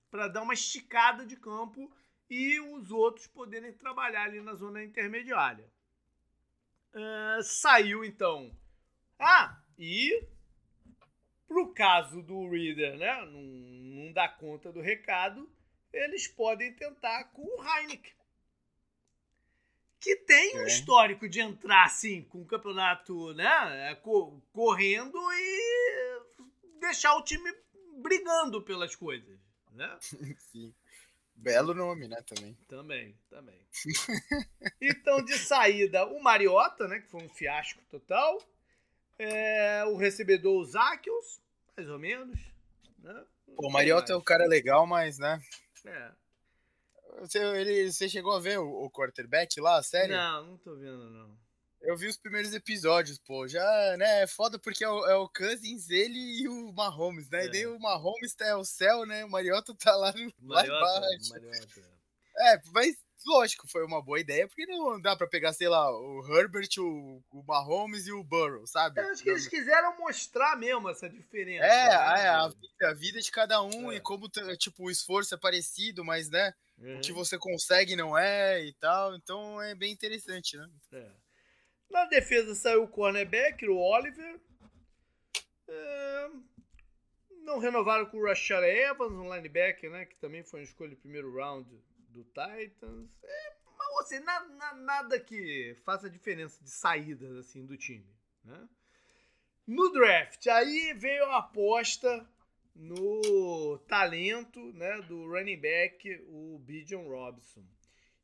para dar uma esticada de campo e os outros poderem trabalhar ali na zona intermediária. Uh, saiu então. Ah, e pro caso do Reader, né, não, não dar conta do recado, eles podem tentar com o Heineken. Que tem um é. histórico de entrar assim com o campeonato, né, correndo e deixar o time brigando pelas coisas, né? <laughs> Sim. Belo nome, né, também. Também, também. <laughs> então, de saída, o Mariota, né, que foi um fiasco total. É, o recebedor, o Zakios, mais ou menos. Né? Pô, o Mariota é um cara legal, mas, né? É. Você, ele, você chegou a ver o, o quarterback lá, sério? Não, não tô vendo, não. Eu vi os primeiros episódios, pô. Já, né, é foda porque é o, é o Cousins, ele e o Mahomes, né? É. E daí o Mahomes tá o céu, né? O Mariota tá lá, no, Mariota, lá embaixo. Mariota. É, mas lógico, foi uma boa ideia, porque não dá pra pegar, sei lá, o Herbert, o, o Mahomes e o Burrow, sabe? Eu acho que eles quiseram mostrar mesmo essa diferença. É, né? é a, vida, a vida de cada um é. e como, tipo, o esforço é parecido, mas, né, uhum. o que uhum. você consegue não é e tal. Então é bem interessante, né? É. Na defesa saiu o cornerback, o Oliver. É... Não renovaram com o Rashad Evans, um linebacker, né? Que também foi uma escolha de primeiro round do Titans. É, mas assim, na, na, nada que faça diferença de saídas assim, do time. Né? No draft, aí veio a aposta no talento né, do running back, o Bijan Robson.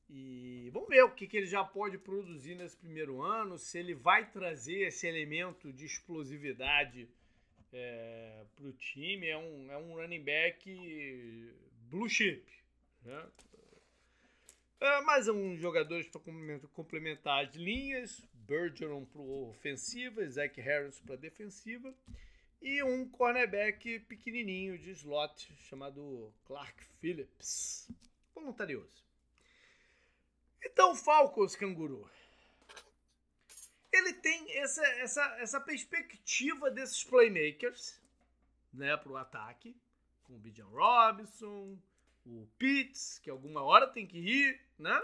E vamos ver o que, que ele já pode produzir nesse primeiro ano, se ele vai trazer esse elemento de explosividade é, para o time. É um, é um running back blue chip. Né? É, mais um jogadores para complementar as linhas. Bergeron para ofensiva, Zach Harris para defensiva. E um cornerback pequenininho de slot chamado Clark Phillips. Voluntarioso. Então, Falcons, canguru. Ele tem essa, essa, essa perspectiva desses playmakers né, para o ataque, com o Bijan Robinson, o Pitts, que alguma hora tem que ir, né?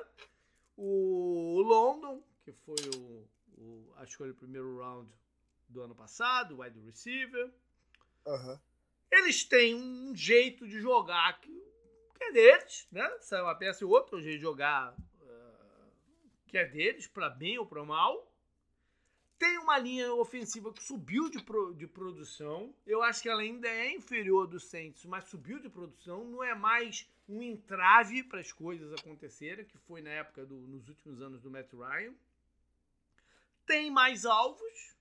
O London, que foi o, o a escolha do primeiro round do ano passado, o wide receiver. Uhum. Eles têm um jeito de jogar que, que é deles, né? Sai uma peça e outra, um jeito de jogar que é deles, para bem ou para mal. Tem uma linha ofensiva que subiu de, pro, de produção. Eu acho que ela ainda é inferior do Saints, mas subiu de produção. Não é mais um entrave para as coisas acontecerem, que foi na época do, nos últimos anos do Matt Ryan. Tem mais alvos.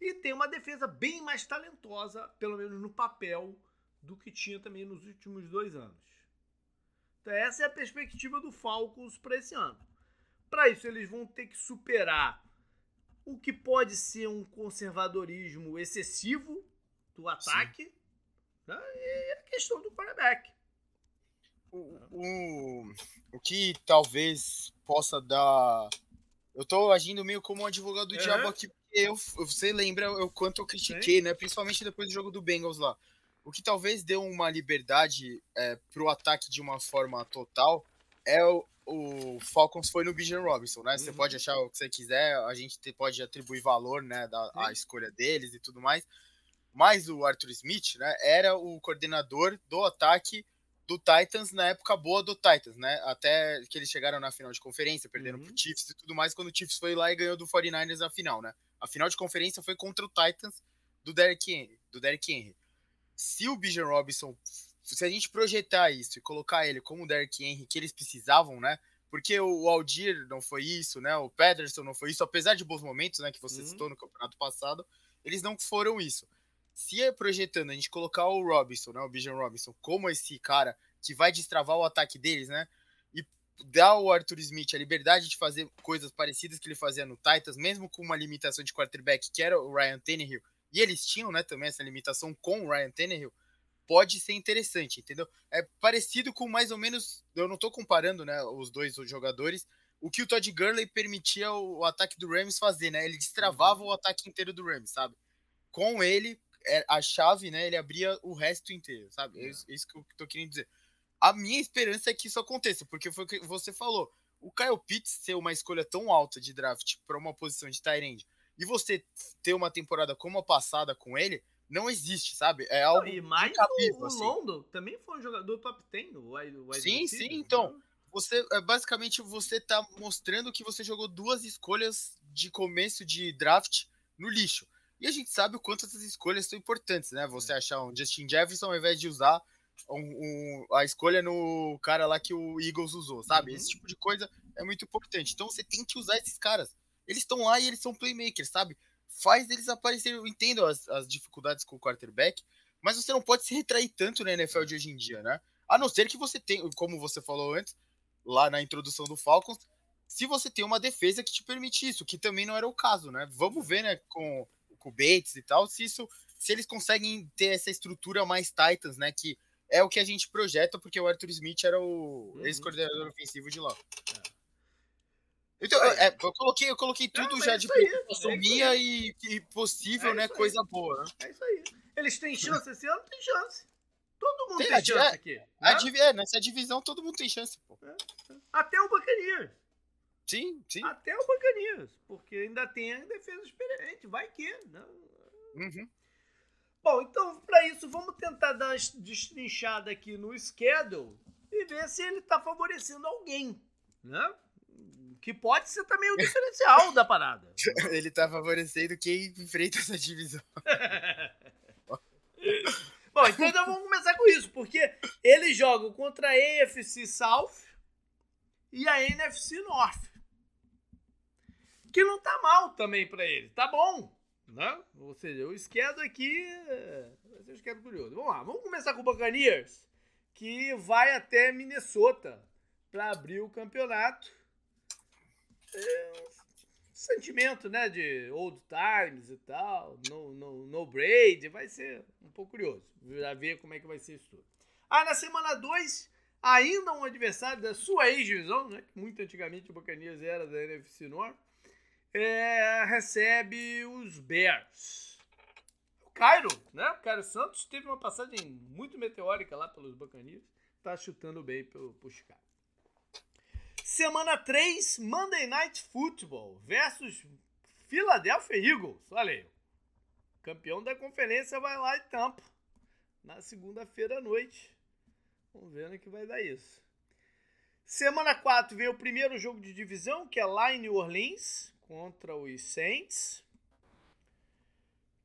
E tem uma defesa bem mais talentosa, pelo menos no papel, do que tinha também nos últimos dois anos. Então, essa é a perspectiva do Falcons para esse ano. Para isso, eles vão ter que superar o que pode ser um conservadorismo excessivo do ataque né? e a questão do quarterback. O, o, que talvez possa dar. Eu tô agindo meio como um advogado do é. diabo aqui, porque eu, você lembra o quanto eu critiquei, Sim. né? Principalmente depois do jogo do Bengals lá. O que talvez deu uma liberdade é, pro ataque de uma forma total é o, o Falcons foi no Bijan Robinson, né? Uhum. Você pode achar o que você quiser, a gente pode atribuir valor, né, da a escolha deles e tudo mais. Mas o Arthur Smith, né, era o coordenador do ataque do Titans na época boa do Titans, né? Até que eles chegaram na final de conferência, perderam uhum. pro Chiefs e tudo mais, quando o Chiefs foi lá e ganhou do 49ers na final, né? A final de conferência foi contra o Titans do Derrick Henry. Do Derrick Henry. Se o Bijan Robinson se a gente projetar isso e colocar ele como o Derrick Henry que eles precisavam, né? Porque o Aldir não foi isso, né? O Pederson não foi isso, apesar de bons momentos, né? Que você uhum. citou no campeonato passado, eles não foram isso. Se é projetando a gente colocar o Robinson, né? O Bijan Robinson, como esse cara que vai destravar o ataque deles, né? E dar ao Arthur Smith a liberdade de fazer coisas parecidas que ele fazia no Titans, mesmo com uma limitação de quarterback que era o Ryan Tannehill, e eles tinham, né, também essa limitação com o Ryan Tannehill, pode ser interessante, entendeu? É parecido com mais ou menos, eu não tô comparando, né, os dois jogadores, o que o Todd Gurley permitia o, o ataque do Rams fazer, né? Ele destravava uhum. o ataque inteiro do Rams, sabe? Com ele, a chave, né? Ele abria o resto inteiro, sabe? É isso, isso que eu tô querendo dizer. A minha esperança é que isso aconteça, porque foi o que você falou. O Kyle Pitts ser uma escolha tão alta de draft para uma posição de end e você ter uma temporada como a passada com ele, não existe, sabe? É algo E mais incabível, o, o assim. Londo também foi um jogador top 10 o wide, wide Sim, sim, então, você é, basicamente você tá mostrando que você jogou duas escolhas de começo de draft no lixo. E a gente sabe o quanto essas escolhas são importantes, né? Você é. achar um Justin Jefferson ao invés de usar um, um, a escolha no cara lá que o Eagles usou, sabe? Uhum. Esse tipo de coisa é muito importante. Então você tem que usar esses caras. Eles estão lá e eles são playmakers, sabe? Faz eles aparecerem. Eu entendo as, as dificuldades com o quarterback, mas você não pode se retrair tanto na NFL de hoje em dia, né? A não ser que você tenha, como você falou antes, lá na introdução do Falcons, se você tem uma defesa que te permite isso, que também não era o caso, né? Vamos ver, né, com, com o Bates e tal, se isso, se eles conseguem ter essa estrutura mais Titans, né, que é o que a gente projeta, porque o Arthur Smith era o uhum. ex-coordenador ofensivo de lá. É. Então, é, eu coloquei, eu coloquei tudo já de preocupação é e, e, possível, é né? Coisa boa, né? É isso aí. Eles têm chance esse ano? Tem chance. Todo mundo tem, tem chance é, aqui. A, né? é, nessa divisão todo mundo tem chance, pô. É, é. Até o Bacanias. Sim, sim. Até o Bacanias. Porque ainda tem a defesa experiente. Vai que, né? Uhum. Bom, então, para isso, vamos tentar dar uma destrinchada aqui no schedule e ver se ele está favorecendo alguém, né? Que pode ser também o diferencial da parada. <laughs> Ele está favorecendo quem enfrenta essa divisão. <laughs> Bom, então, então vamos começar com isso, porque eles jogam contra a AFC South e a NFC North. Que não tá mal também para ele, tá bom, né? Ou seja, o esquerdo aqui vai ser um esquerdo curioso. Vamos lá, vamos começar com o Buccaneers, que vai até Minnesota para abrir o campeonato. É, sentimento, né, de old times e tal, no, no, no Braid, vai ser um pouco curioso, já ver como é que vai ser isso tudo. Ah, na semana 2, ainda um adversário da sua ex-divisão, né, muito antigamente o Buccaneers era da NFC North, é, recebe os Bears. O Cairo, né, o Cairo Santos teve uma passagem muito meteórica lá pelos Buccaneers, tá chutando bem pro, pro Chicago. Semana 3, Monday Night Football versus Philadelphia Eagles. Olha aí. Campeão da conferência vai lá e tampa. Na segunda-feira à noite. Vamos ver no que vai dar isso. Semana 4 vem o primeiro jogo de divisão, que é lá em New Orleans, contra os Saints.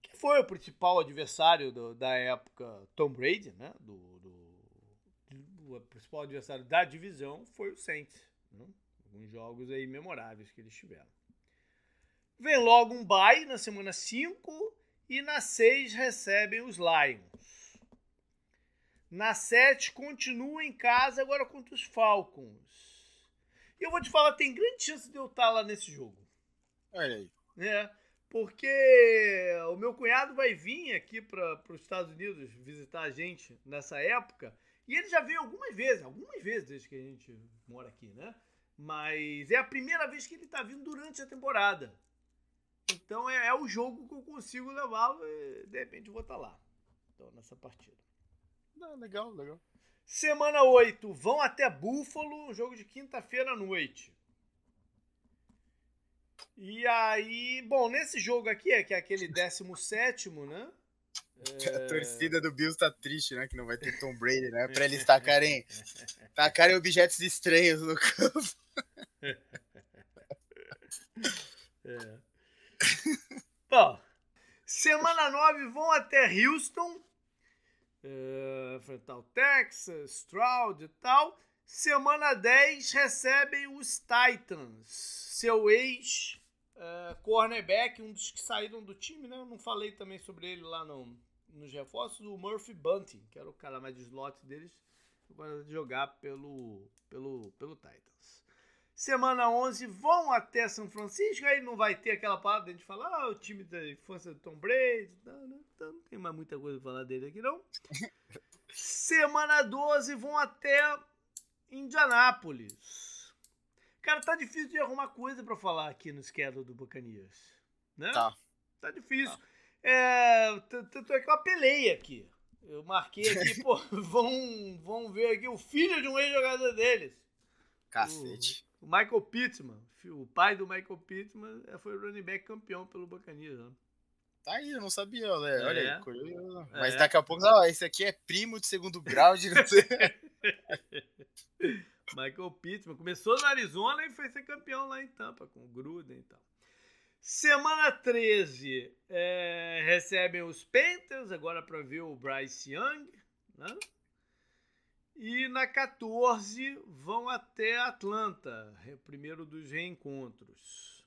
Que foi o principal adversário do, da época Tom Brady, né? Do, do, o principal adversário da divisão foi o Saints. Né? Alguns jogos aí memoráveis que eles tiveram. Vem logo um bye na semana 5 e na 6 recebem os Lions. Na 7 continua em casa agora contra os Falcons. E eu vou te falar, tem grande chance de eu estar lá nesse jogo. Olha aí. É, porque o meu cunhado vai vir aqui para os Estados Unidos visitar a gente nessa época. E ele já veio algumas vezes, algumas vezes desde que a gente mora aqui, né? Mas é a primeira vez que ele tá vindo durante a temporada. Então é, é o jogo que eu consigo levá-lo e de repente vou estar tá lá. Então, nessa partida. Não, legal, legal. Semana 8, vão até Buffalo, jogo de quinta-feira à noite. E aí, bom, nesse jogo aqui, é que é aquele 17, né? É... <laughs> A torcida do Bills tá triste, né? Que não vai ter Tom Brady, né? Pra eles tacarem, <laughs> tacarem objetos estranhos no campo. <laughs> É. Bom, semana 9 vão até Houston, é, enfrentar o Texas, Stroud e tal. Semana 10 recebem os Titans, seu ex uh, cornerback, um dos que saíram do time, né? Eu não falei também sobre ele lá no, nos reforços, o Murphy Bunting, que era o cara mais de slot deles, agora jogar pelo, pelo, pelo Titans. Semana 11 vão até São Francisco, aí não vai ter aquela parada de a gente falar, ah, o time da infância do Tom Brady, não, não, então não tem mais muita coisa pra falar dele aqui não. <laughs> Semana 12 vão até Indianápolis. Cara, tá difícil de arrumar coisa para falar aqui no schedule do Buccaneers. Né? Tá. Tá difícil. Tá. É, tanto é que eu apelei aqui. Eu marquei aqui, <laughs> pô, vão, vão ver aqui o filho de um ex-jogador deles. Cacete. O, o, Michael Pittman, o pai do Michael Pittman, é, foi o running back campeão pelo Buccaneers. Né? Tá aí, eu não sabia, né? Olha é. aí, curioso. É. Mas daqui a pouco, ó, esse aqui é primo de segundo grau de não sei. Michael Pittman começou na Arizona e foi ser campeão lá em Tampa, com o Gruden e tal. Semana 13 é, recebem os Panthers, agora para ver o Bryce Young. Né? E na 14 vão até Atlanta, primeiro dos reencontros.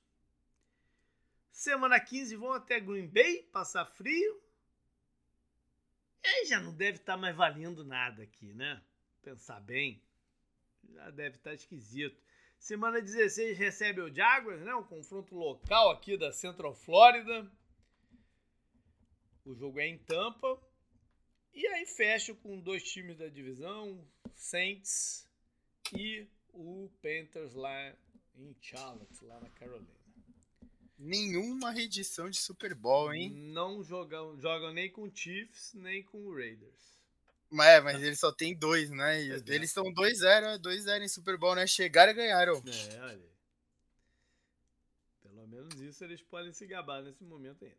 Semana 15 vão até Green Bay, passar frio. E aí já não deve estar tá mais valendo nada aqui, né? Pensar bem. Já deve estar tá esquisito. Semana 16 recebe o Jaguars, né? Um confronto local aqui da Central Florida. O jogo é em Tampa. E aí fecha com dois times da divisão, Saints e o Panthers lá em Charlotte, lá na Carolina. Nenhuma reedição de Super Bowl, hein? Não jogam, jogam nem com Chiefs, nem com Raiders. Mas, mas eles só tem dois, né? E é, eles estão 2-0, 2-0 em Super Bowl, né? Chegaram e ganharam. É, olha. Pelo menos isso eles podem se gabar nesse momento ainda.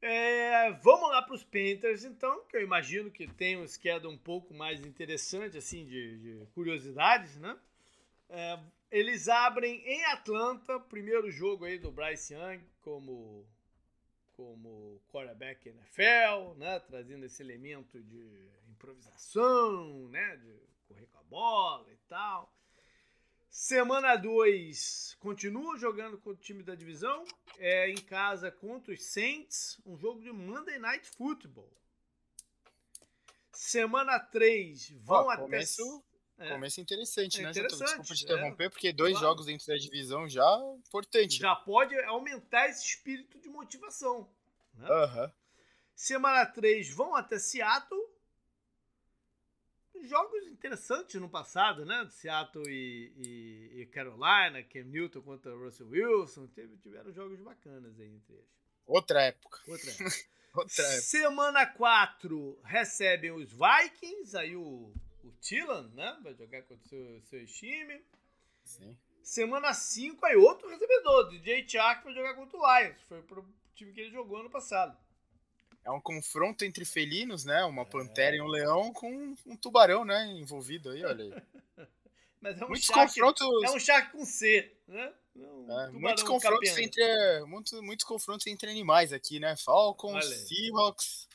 É, vamos lá para os Panthers, então, que eu imagino que tem um schedule um pouco mais interessante, assim, de, de curiosidades, né? É, eles abrem em Atlanta, primeiro jogo aí do Bryce Young como como quarterback NFL, né, trazendo esse elemento de improvisação, né? De correr com a bola e tal. Semana 2, continua jogando com o time da divisão. É em casa contra os Saints, um jogo de Monday Night Football. Semana 3, vão oh, até. Começo, é. começo interessante, é né? Interessante, Desculpa te interromper, é. porque dois claro. jogos dentro da divisão já importante. Já pode aumentar esse espírito de motivação. Né? Uhum. Semana 3, vão até Seattle jogos interessantes no passado, né? Seattle e, e, e, Carolina, Cam Newton contra Russell Wilson. Teve, tiveram jogos bacanas aí entre eles. Outra época. Outra <laughs> época. Outra época. Semana 4 recebem os Vikings, aí o, o Tillan, né? Vai jogar contra o seu, seu time. Sim. Semana 5, aí outro recebedor, DJ Chark, vai jogar contra o Lions. Foi pro time que ele jogou ano passado. É um confronto entre felinos, né? Uma pantera é. e um leão com um tubarão, né? Envolvido aí, olha aí. <laughs> Mas é um muitos shark, confrontos. É um shark com C, né? Um é, muitos confrontos entre muitos, muitos confrontos entre animais aqui, né? Falcons, Seahawks,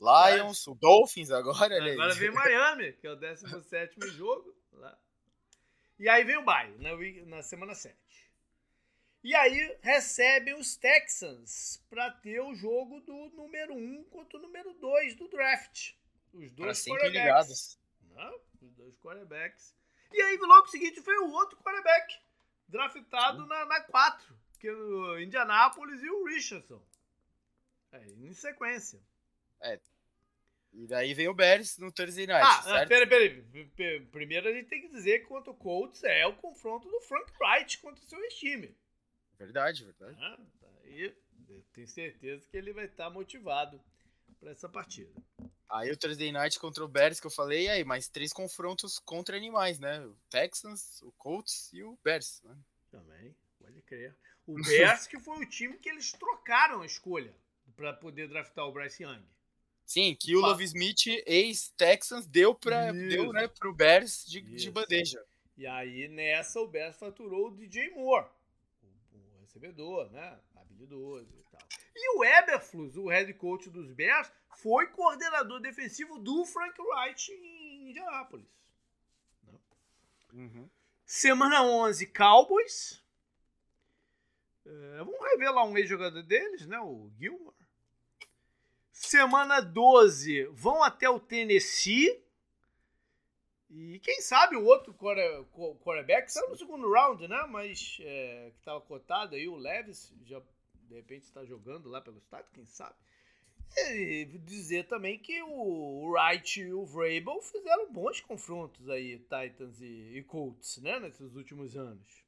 Lions, o Dolphins agora. Agora vem Miami, que é o 17 jogo. Lá. E aí vem o Bay, na, na semana 7. E aí recebem os Texans para ter o jogo do número 1 um contra o número 2 do draft. Os dois quarterbacks. Não, os dois quarterbacks. E aí logo seguinte foi o outro quarterback draftado na, na 4, que é o Indianapolis e o Richardson. É, em sequência. É. E daí vem o Bears no Thursday Night, ah, certo? peraí, peraí. Primeiro a gente tem que dizer que contra o Colts é o confronto do Frank Wright contra o seu time. Verdade, verdade. Ah, aí eu tenho certeza que ele vai estar motivado para essa partida. Aí o Thursday Night contra o Bears que eu falei, aí mais três confrontos contra animais, né? O Texans, o Colts e o Bears. Né? Também, pode crer. O <laughs> Bears que foi o time que eles trocaram a escolha para poder draftar o Bryce Young. Sim, que o Love Smith, ex-Texans, deu para deu, né, pro Bears de, de bandeja. E aí nessa o Bears faturou o DJ Moore recebedor, né? Habilidoso e tal. E o Eberflus, o head coach dos Bears, foi coordenador defensivo do Frank Wright em Indianapolis. Né? Uhum. Semana 11, Cowboys. É, vamos revelar um ex-jogador deles, né? O Gilmore. Semana 12, vão até o Tennessee. E quem sabe o outro quarterback saiu no segundo round, né? Mas é, que estava cotado aí, o Levis, já de repente está jogando lá pelo estádio, quem sabe. E dizer também que o Wright e o Vrabel fizeram bons confrontos aí, Titans e, e Colts, né, nesses últimos anos.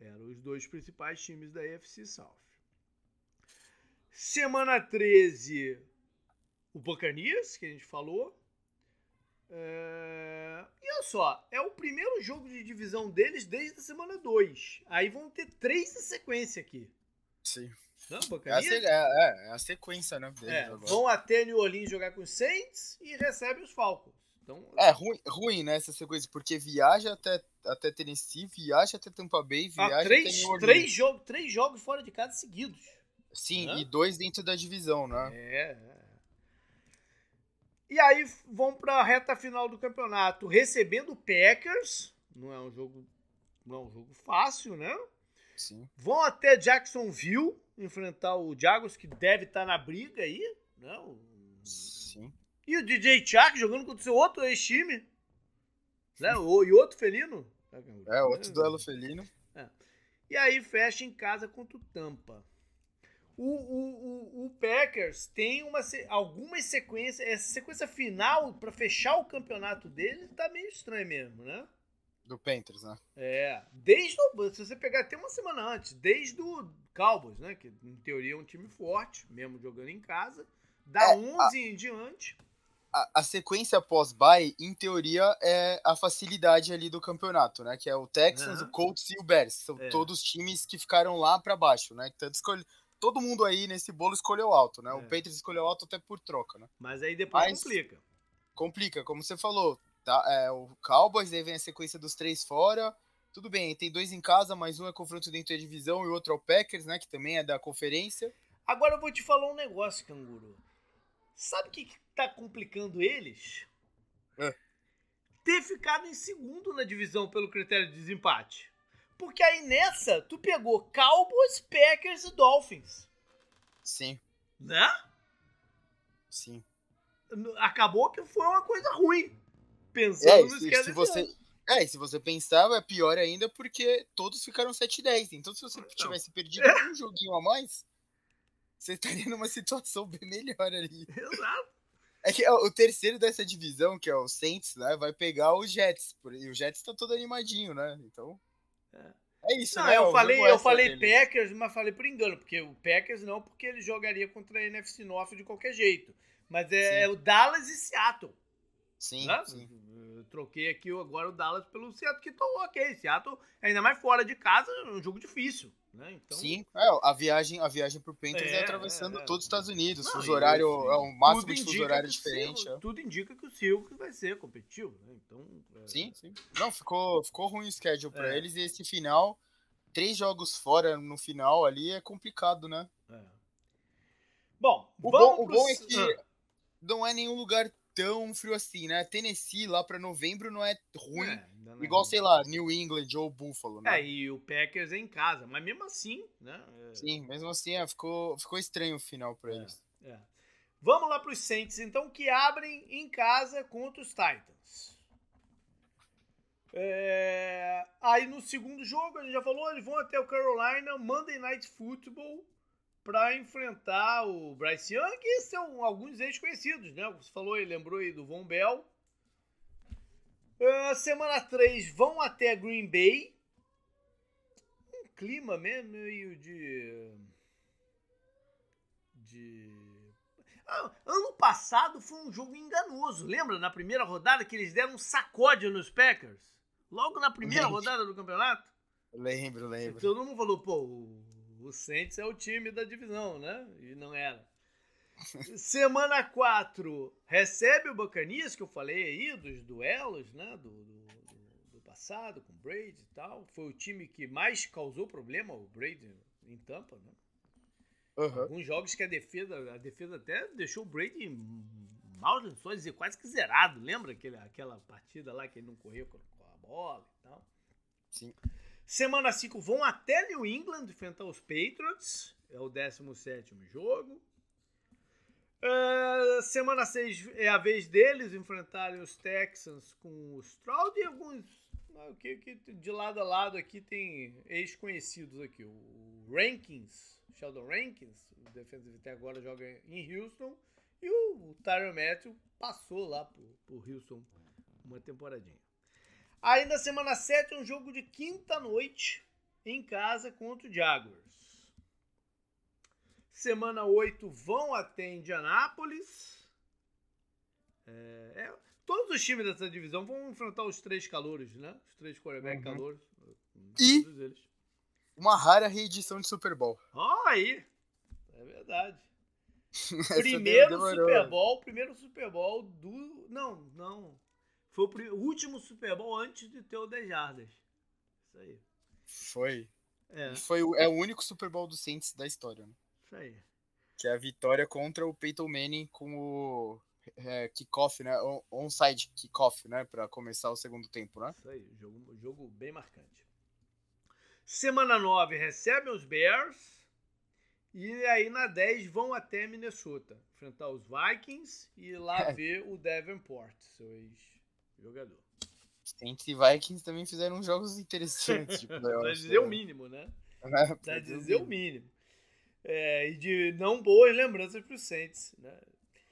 Eram os dois principais times da AFC South. Semana 13, o Buccaneers, que a gente falou. É... E olha só, é o primeiro jogo de divisão deles desde a semana 2. Aí vão ter três em sequência aqui. Sim. Não, é, a, é, é, é, a sequência, né? É, vão até New Orleans jogar com os Saints e recebem os Falcons. Então, é ruim, ruim, né, essa sequência, porque viaja até, até Tennessee, viaja até Tampa Bay, ah, viaja ah, três, até New Orleans. Três, jogo, três jogos fora de casa seguidos. Sim, né? e dois dentro da divisão, né? É. E aí vão para a reta final do campeonato recebendo o Packers. Não é um jogo, não é um jogo fácil, né? Sim. Vão até Jacksonville enfrentar o Jaguars, que deve estar tá na briga aí. Né? Sim. E o DJ Chark jogando contra o seu outro ex-time. Né? O, e outro felino. É, outro duelo felino. É. E aí fecha em casa contra o Tampa. O, o, o, o Packers tem uma, algumas sequências. Essa sequência final, para fechar o campeonato dele, tá meio estranho mesmo, né? Do Panthers, né? É. Desde o, Se você pegar até uma semana antes, desde o Cowboys, né? Que em teoria é um time forte, mesmo jogando em casa. Da é, 11 a, em diante. A, a sequência pós-bye, em teoria, é a facilidade ali do campeonato, né? Que é o Texans, uhum. o Colts e o Bears. São é. todos times que ficaram lá para baixo, né? Tanto escolhe todo mundo aí nesse bolo escolheu alto, né? É. O Patriots escolheu alto até por troca, né? Mas aí depois Mas complica. Complica, como você falou. Tá? É, o Cowboys, aí vem a sequência dos três fora. Tudo bem, tem dois em casa, mas um é confronto dentro da divisão e o outro é o Packers, né? Que também é da conferência. Agora eu vou te falar um negócio, Canguru. Sabe o que, que tá complicando eles? É. Ter ficado em segundo na divisão pelo critério de desempate. Porque aí nessa, tu pegou Cowboys, Packers e Dolphins. Sim. Né? Sim. Acabou que foi uma coisa ruim. Pensando é, no se, se você É, e se você pensava, é pior ainda porque todos ficaram 7-10. Então, se você tivesse perdido é. um joguinho a mais, você estaria numa situação bem melhor ali. Exato. É que o terceiro dessa divisão, que é o Saints, né, vai pegar os Jets. E o Jets tá todo animadinho, né? Então. É, isso, não, né? Eu falei, eu falei Packers, mas falei por engano, porque o Packers não, porque ele jogaria contra a NFC North de qualquer jeito. Mas é, é o Dallas e Seattle. Sim, né? sim. Eu troquei aqui agora o Dallas pelo Seattle, que tô ok. Seattle, ainda mais fora de casa, é um jogo difícil. Né? Então... Sim, é, a viagem, a viagem pro Panthers é, é atravessando é, é. todos os Estados Unidos. Não, fuso horário é um máximo de fuso horário diferente. É. Tudo indica que o Silk vai ser competitivo, né? Então. Sim, sim. Não, ficou, ficou ruim o schedule para eles e esse final, três jogos fora no final ali é complicado, né? Bom, o bom, o bom é que ah. não é nenhum lugar tão frio assim, né? Tennessee lá para novembro não é ruim. É, não é igual, sei lá, New England ou Buffalo, né? É, e o Packers é em casa, mas mesmo assim, né? É... Sim, mesmo assim, é, ficou, ficou estranho o final para é, eles. É. Vamos lá para os Saints, então, que abrem em casa contra os Titans. Aí no segundo jogo, a gente já falou, eles vão até o Carolina, Monday Night Football para enfrentar o Bryce Young, que são alguns ex-conhecidos, né? Você falou e lembrou aí do Von Bell. Uh, semana 3 vão até Green Bay. Um clima meio de. de. Ah, ano passado foi um jogo enganoso. Lembra na primeira rodada que eles deram um sacode nos Packers? Logo na primeira rodada do campeonato? Lembro, lembro. Todo mundo falou, pô, o Saints é o time da divisão, né? E não era. <laughs> Semana 4 recebe o Buccaneers, que eu falei aí, dos duelos, né? Do, do, do, passado, com o Brady e tal. Foi o time que mais causou problema, o Brady, em Tampa, né? Uhum. Alguns jogos que a defesa, a defesa até deixou o Brady mal lençóis e quase que zerado. Lembra aquele, aquela partida lá que ele não correu com a bola e tal? Sim. Semana 5 vão até New England enfrentar os Patriots. É o 17 jogo. Uh, semana 6 é a vez deles enfrentarem os Texans com os Stroud e alguns. Ah, que, que de lado a lado aqui tem ex-conhecidos aqui. O Rankins Sheldon Rankins, o defensive até agora joga em Houston. E o Tyron Matthew passou lá por, por Houston uma temporadinha. Aí na semana 7 é um jogo de quinta noite em casa contra o Jaguars. Semana 8 vão até Indianápolis. É, é, todos os times dessa divisão vão enfrentar os três calouros, né? Os três quarterback uhum. calouros. E uma rara reedição de Super Bowl. Oh, aí! É verdade. <laughs> primeiro Super Bowl, primeiro Super Bowl do. Não, não. Foi o, último Super Bowl antes de ter o 10 Jardas. Isso aí. Foi. É. Foi é o único Super Bowl do Saints da história. Né? Isso aí. Que é a vitória contra o Peyton Manning com o é, kickoff, né? Onside kickoff, né? Pra começar o segundo tempo, né? Isso aí. Jogo, jogo bem marcante. Semana 9 recebem os Bears. E aí na 10 vão até Minnesota enfrentar os Vikings e lá <laughs> é. ver o Davenport, seu ex-jogador. Saints e Vikings também fizeram jogos interessantes. Tipo, <laughs> <laughs> pra dizer o mínimo, né? É, pra dizer o mínimo. É, e de não boas lembranças para os Saints. Né?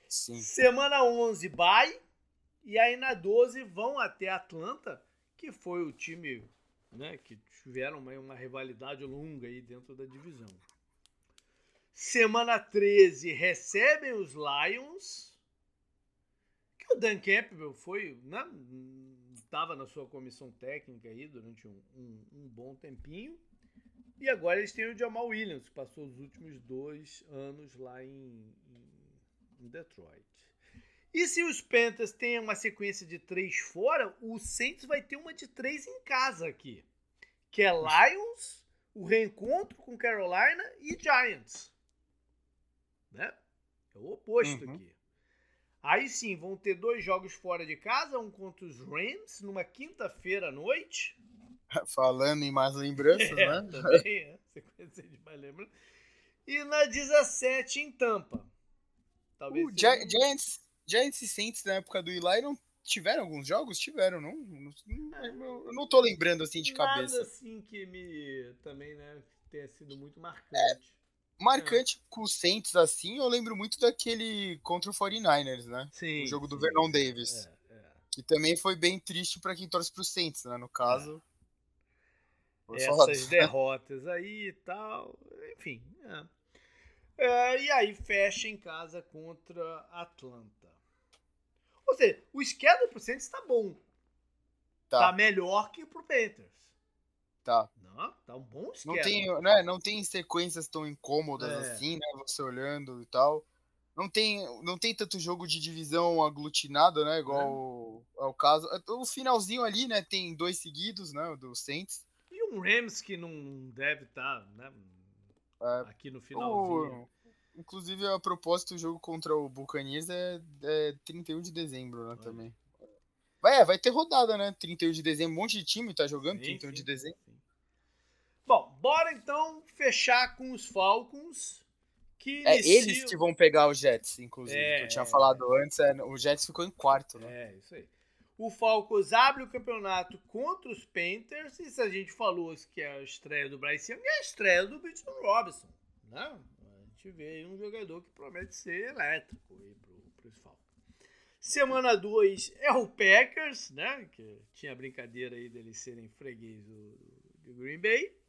Sim. Semana 11, bye. E aí na 12 vão até Atlanta, que foi o time né, que tiveram uma, uma rivalidade longa aí dentro da divisão. Semana 13 recebem os Lions. O Dan Campbell foi, né? Estava na sua comissão técnica aí durante um, um, um, bom tempinho. E agora eles têm o Jamal Williams, que passou os últimos dois anos lá em, em Detroit. E se os Panthers têm uma sequência de três fora, o Saints vai ter uma de três em casa aqui. Que é Lions, o reencontro com Carolina e Giants. Né? É o oposto uhum. aqui. Aí sim, vão ter dois jogos fora de casa, um contra os Rams, numa quinta-feira à noite. <laughs> Falando em mais lembranças, é, né? <laughs> Também, é. Sequência de mais lembranças. E na 17 em Tampa. Talvez uh, seja... Giants, Giants e Saints na época do Eli não tiveram alguns jogos? Tiveram, não? não eu não tô lembrando assim de Nada cabeça. Nada assim que me também, né, tenha sido muito marcante. É marcante é. com o Saints assim, eu lembro muito daquele contra o 49ers, né? Sim. O jogo do sim. Vernon Davis. É, é. Que também foi bem triste para quem torce pro Saints, né? No caso. Essas <laughs> derrotas aí e tal. Enfim. É. é. e aí fecha em casa contra Atlanta. Ou seja, o schedule pro Saints tá bom. Tá. tá melhor que pro Panthers. Tá. Não, tá um bom esquema. Não tem, né, não tem sequências tão incômodas é. assim, né? Você olhando e tal. Não tem, não tem tanto jogo de divisão aglutinado, né? Igual é. ao caso. O finalzinho ali, né? Tem dois seguidos, né? Do Saints. E um Rams que não deve estar, tá, né? É, aqui no finalzinho. O, inclusive, a propósito, o jogo contra o Buccaneers é, é 31 de dezembro, né? Também. Vai, é, vai ter rodada, né? 31 de dezembro. Um monte de time tá jogando sim, 31 sim, de dezembro. Sim. Bora então fechar com os Falcons. Que é eles que vão pegar os Jets, inclusive. É, que eu tinha falado antes, é, o Jets ficou em quarto, né? É, isso aí. O Falcons abre o campeonato contra os Panthers. E se a gente falou que é a estreia do Bryce Young, é a estreia do Bitson Robinson. Né? A gente vê aí um jogador que promete ser elétrico aí pro, pros Falcons. Semana 2 é o Packers, né? Que tinha a brincadeira aí deles serem freguês do, do Green Bay.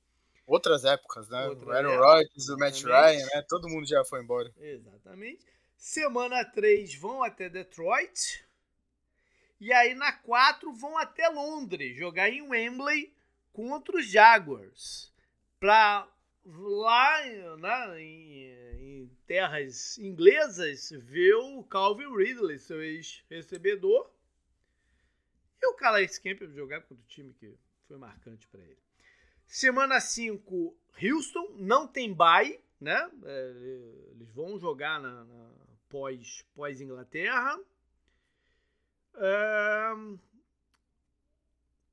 Outras épocas, né? Outra o Aaron Rodgers, o Matt Ryan, né? Todo mundo já foi embora. Exatamente. Semana 3 vão até Detroit. E aí na 4 vão até Londres, jogar em Wembley contra os Jaguars. Pra lá né, em, em, terras inglesas ver o Calvin Ridley, seu ex-recebedor. E o Calais Campbell jogar contra o time que foi marcante para ele. Semana 5, Houston não tem bye, né? É, eles vão jogar na, na pós, pós Inglaterra. É...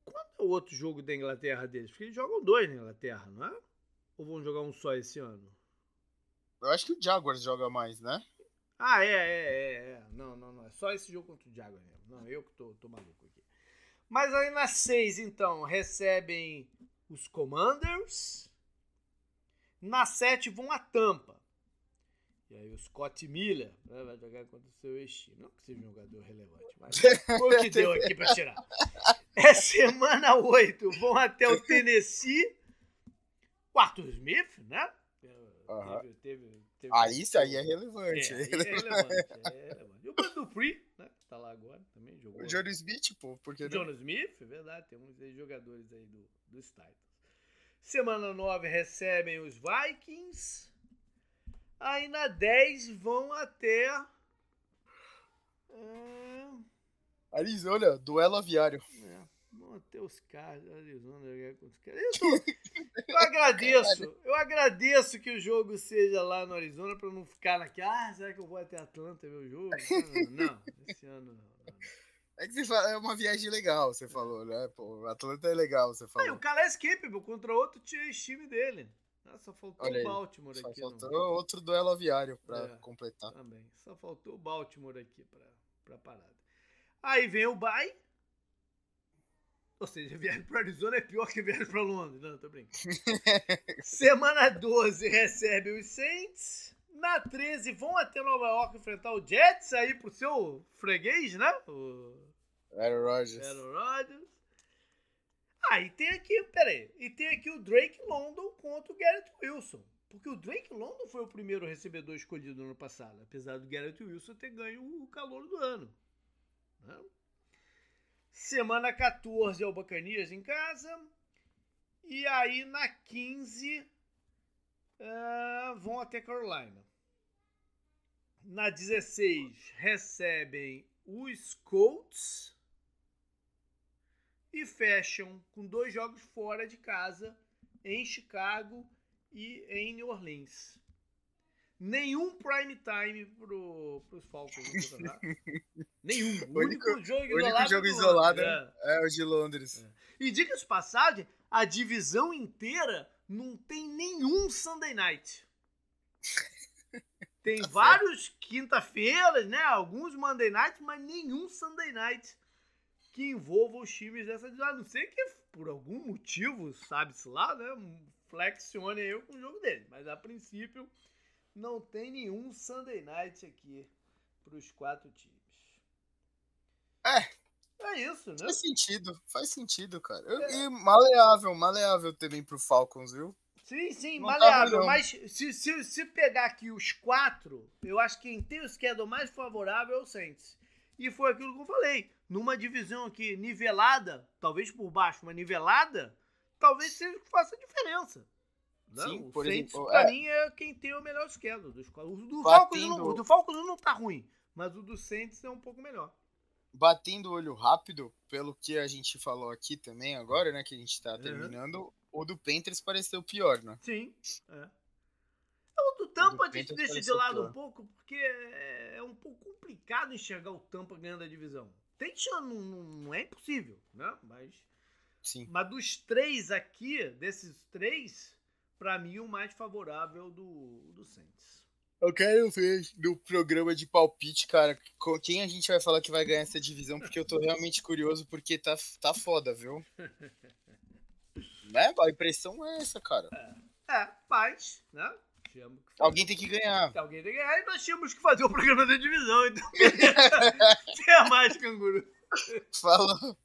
Qual é o outro jogo da Inglaterra deles? Porque eles jogam dois na Inglaterra, não é? Ou vão jogar um só esse ano? Eu acho que o Jaguars joga mais, né? Ah, é, é, é, é. Não, não, não. É só esse jogo contra o Jaguars mesmo. Não, eu que tô, tô maluco aqui. Mas aí na 6, então, recebem os Commanders. Na 7 vão a Tampa. E aí o Scott Miller né, vai jogar contra o seu ex Não que seja um jogador relevante, mas foi o que <laughs> deu aqui para tirar. É semana 8. Vão até o Tennessee. O Arthur Smith, né? Uhum. Teve, teve, teve, ah, isso aí é relevante. É, é relevante, é relevante. E o Dupree, né? Tá lá agora, também jogou. O Jonas Smith, pô. Porque o Jonas Smith, é verdade. Temos aí jogadores aí do, dos Titans. Semana 9 recebem os Vikings. Aí na 10 vão até. É... Arizona, duelo aviário. É, vão até os caras. Arizona, eu, tô... eu <laughs> agradeço. Eu agradeço que o jogo seja lá no Arizona para não ficar naquela. Ah, será que eu vou até Atlanta ver o jogo? Não, não esse ano não. É que fala, é uma viagem legal, você falou, né? Pô, Atlanta é legal, você falou. Ah, o Calais Capable contra outro time dele. Ah, só faltou Olha o Baltimore só aqui. Só faltou outro duelo aviário pra é, completar. Também. Só faltou o Baltimore aqui pra parada. Aí vem o Bay. Ou seja, viagem para Arizona é pior que viagem para Londres. Não, tô brincando. <laughs> Semana 12 recebe os Saints. Na 13 vão até Nova York enfrentar o Jets aí pro seu freguês, né? O Aaron Rodgers. Aaron Rodgers. Ah, e tem aqui, peraí, e tem aqui o Drake London contra o Garrett Wilson. Porque o Drake London foi o primeiro recebedor escolhido no ano passado, apesar do Garrett Wilson ter ganho o calor do ano. Né? Semana 14 é o Bacanias em casa. E aí na 15 uh, eh, vão até Carolina. Na 16 recebem os Colts e fecham com dois jogos fora de casa em Chicago e em New Orleans. Nenhum prime time pro, pros Falcons <laughs> Nenhum. O, o único, único, jogo isolado, único jogo isolado é. é. o de Londres. É. E diga-se passagem, a divisão inteira não tem nenhum Sunday night. <laughs> Tem tá vários quinta-feiras, né? Alguns Monday night, mas nenhum Sunday night que envolva os times dessa A não ser que por algum motivo, sabe-se lá, né? Flexione eu com o jogo dele. Mas a princípio não tem nenhum Sunday Night aqui para os quatro times. É. É isso, né? Faz sentido, faz sentido, cara. É. E maleável, maleável também pro Falcons, viu? Sim, sim, não tá maleável. Tá mas se, se, se pegar aqui os quatro, eu acho que quem tem o schedule mais favorável é o Saints. E foi aquilo que eu falei. Numa divisão aqui nivelada, talvez por baixo, mas nivelada, talvez seja o que faça diferença. Não, Sim, o por Saints, exemplo, pra é... mim, é quem tem o melhor schedule. Dos, o do Falcons, não, do Falcons não tá ruim, mas o do Saints é um pouco melhor. Batendo o olho rápido, pelo que a gente falou aqui também agora, né, que a gente tá uhum. terminando, o do Panthers pareceu pior, né? Sim, é. O do Tampa a gente deixa de lado pior. um pouco, porque é, é um pouco complicado enxergar o Tampa ganhando a divisão. Tem chance, não, não é impossível, né? Mas, Sim. mas dos três aqui, desses três, para mim o mais favorável do, do Saints. Eu quero ver no programa de palpite, cara, quem a gente vai falar que vai ganhar essa divisão, porque eu tô realmente curioso, porque tá, tá foda, viu? né? A impressão é essa, cara. É, é mas, né? Alguém tem que ganhar. Alguém tem que ganhar e nós tínhamos que fazer o programa da divisão. Então, <laughs> até mais, canguru. Falou.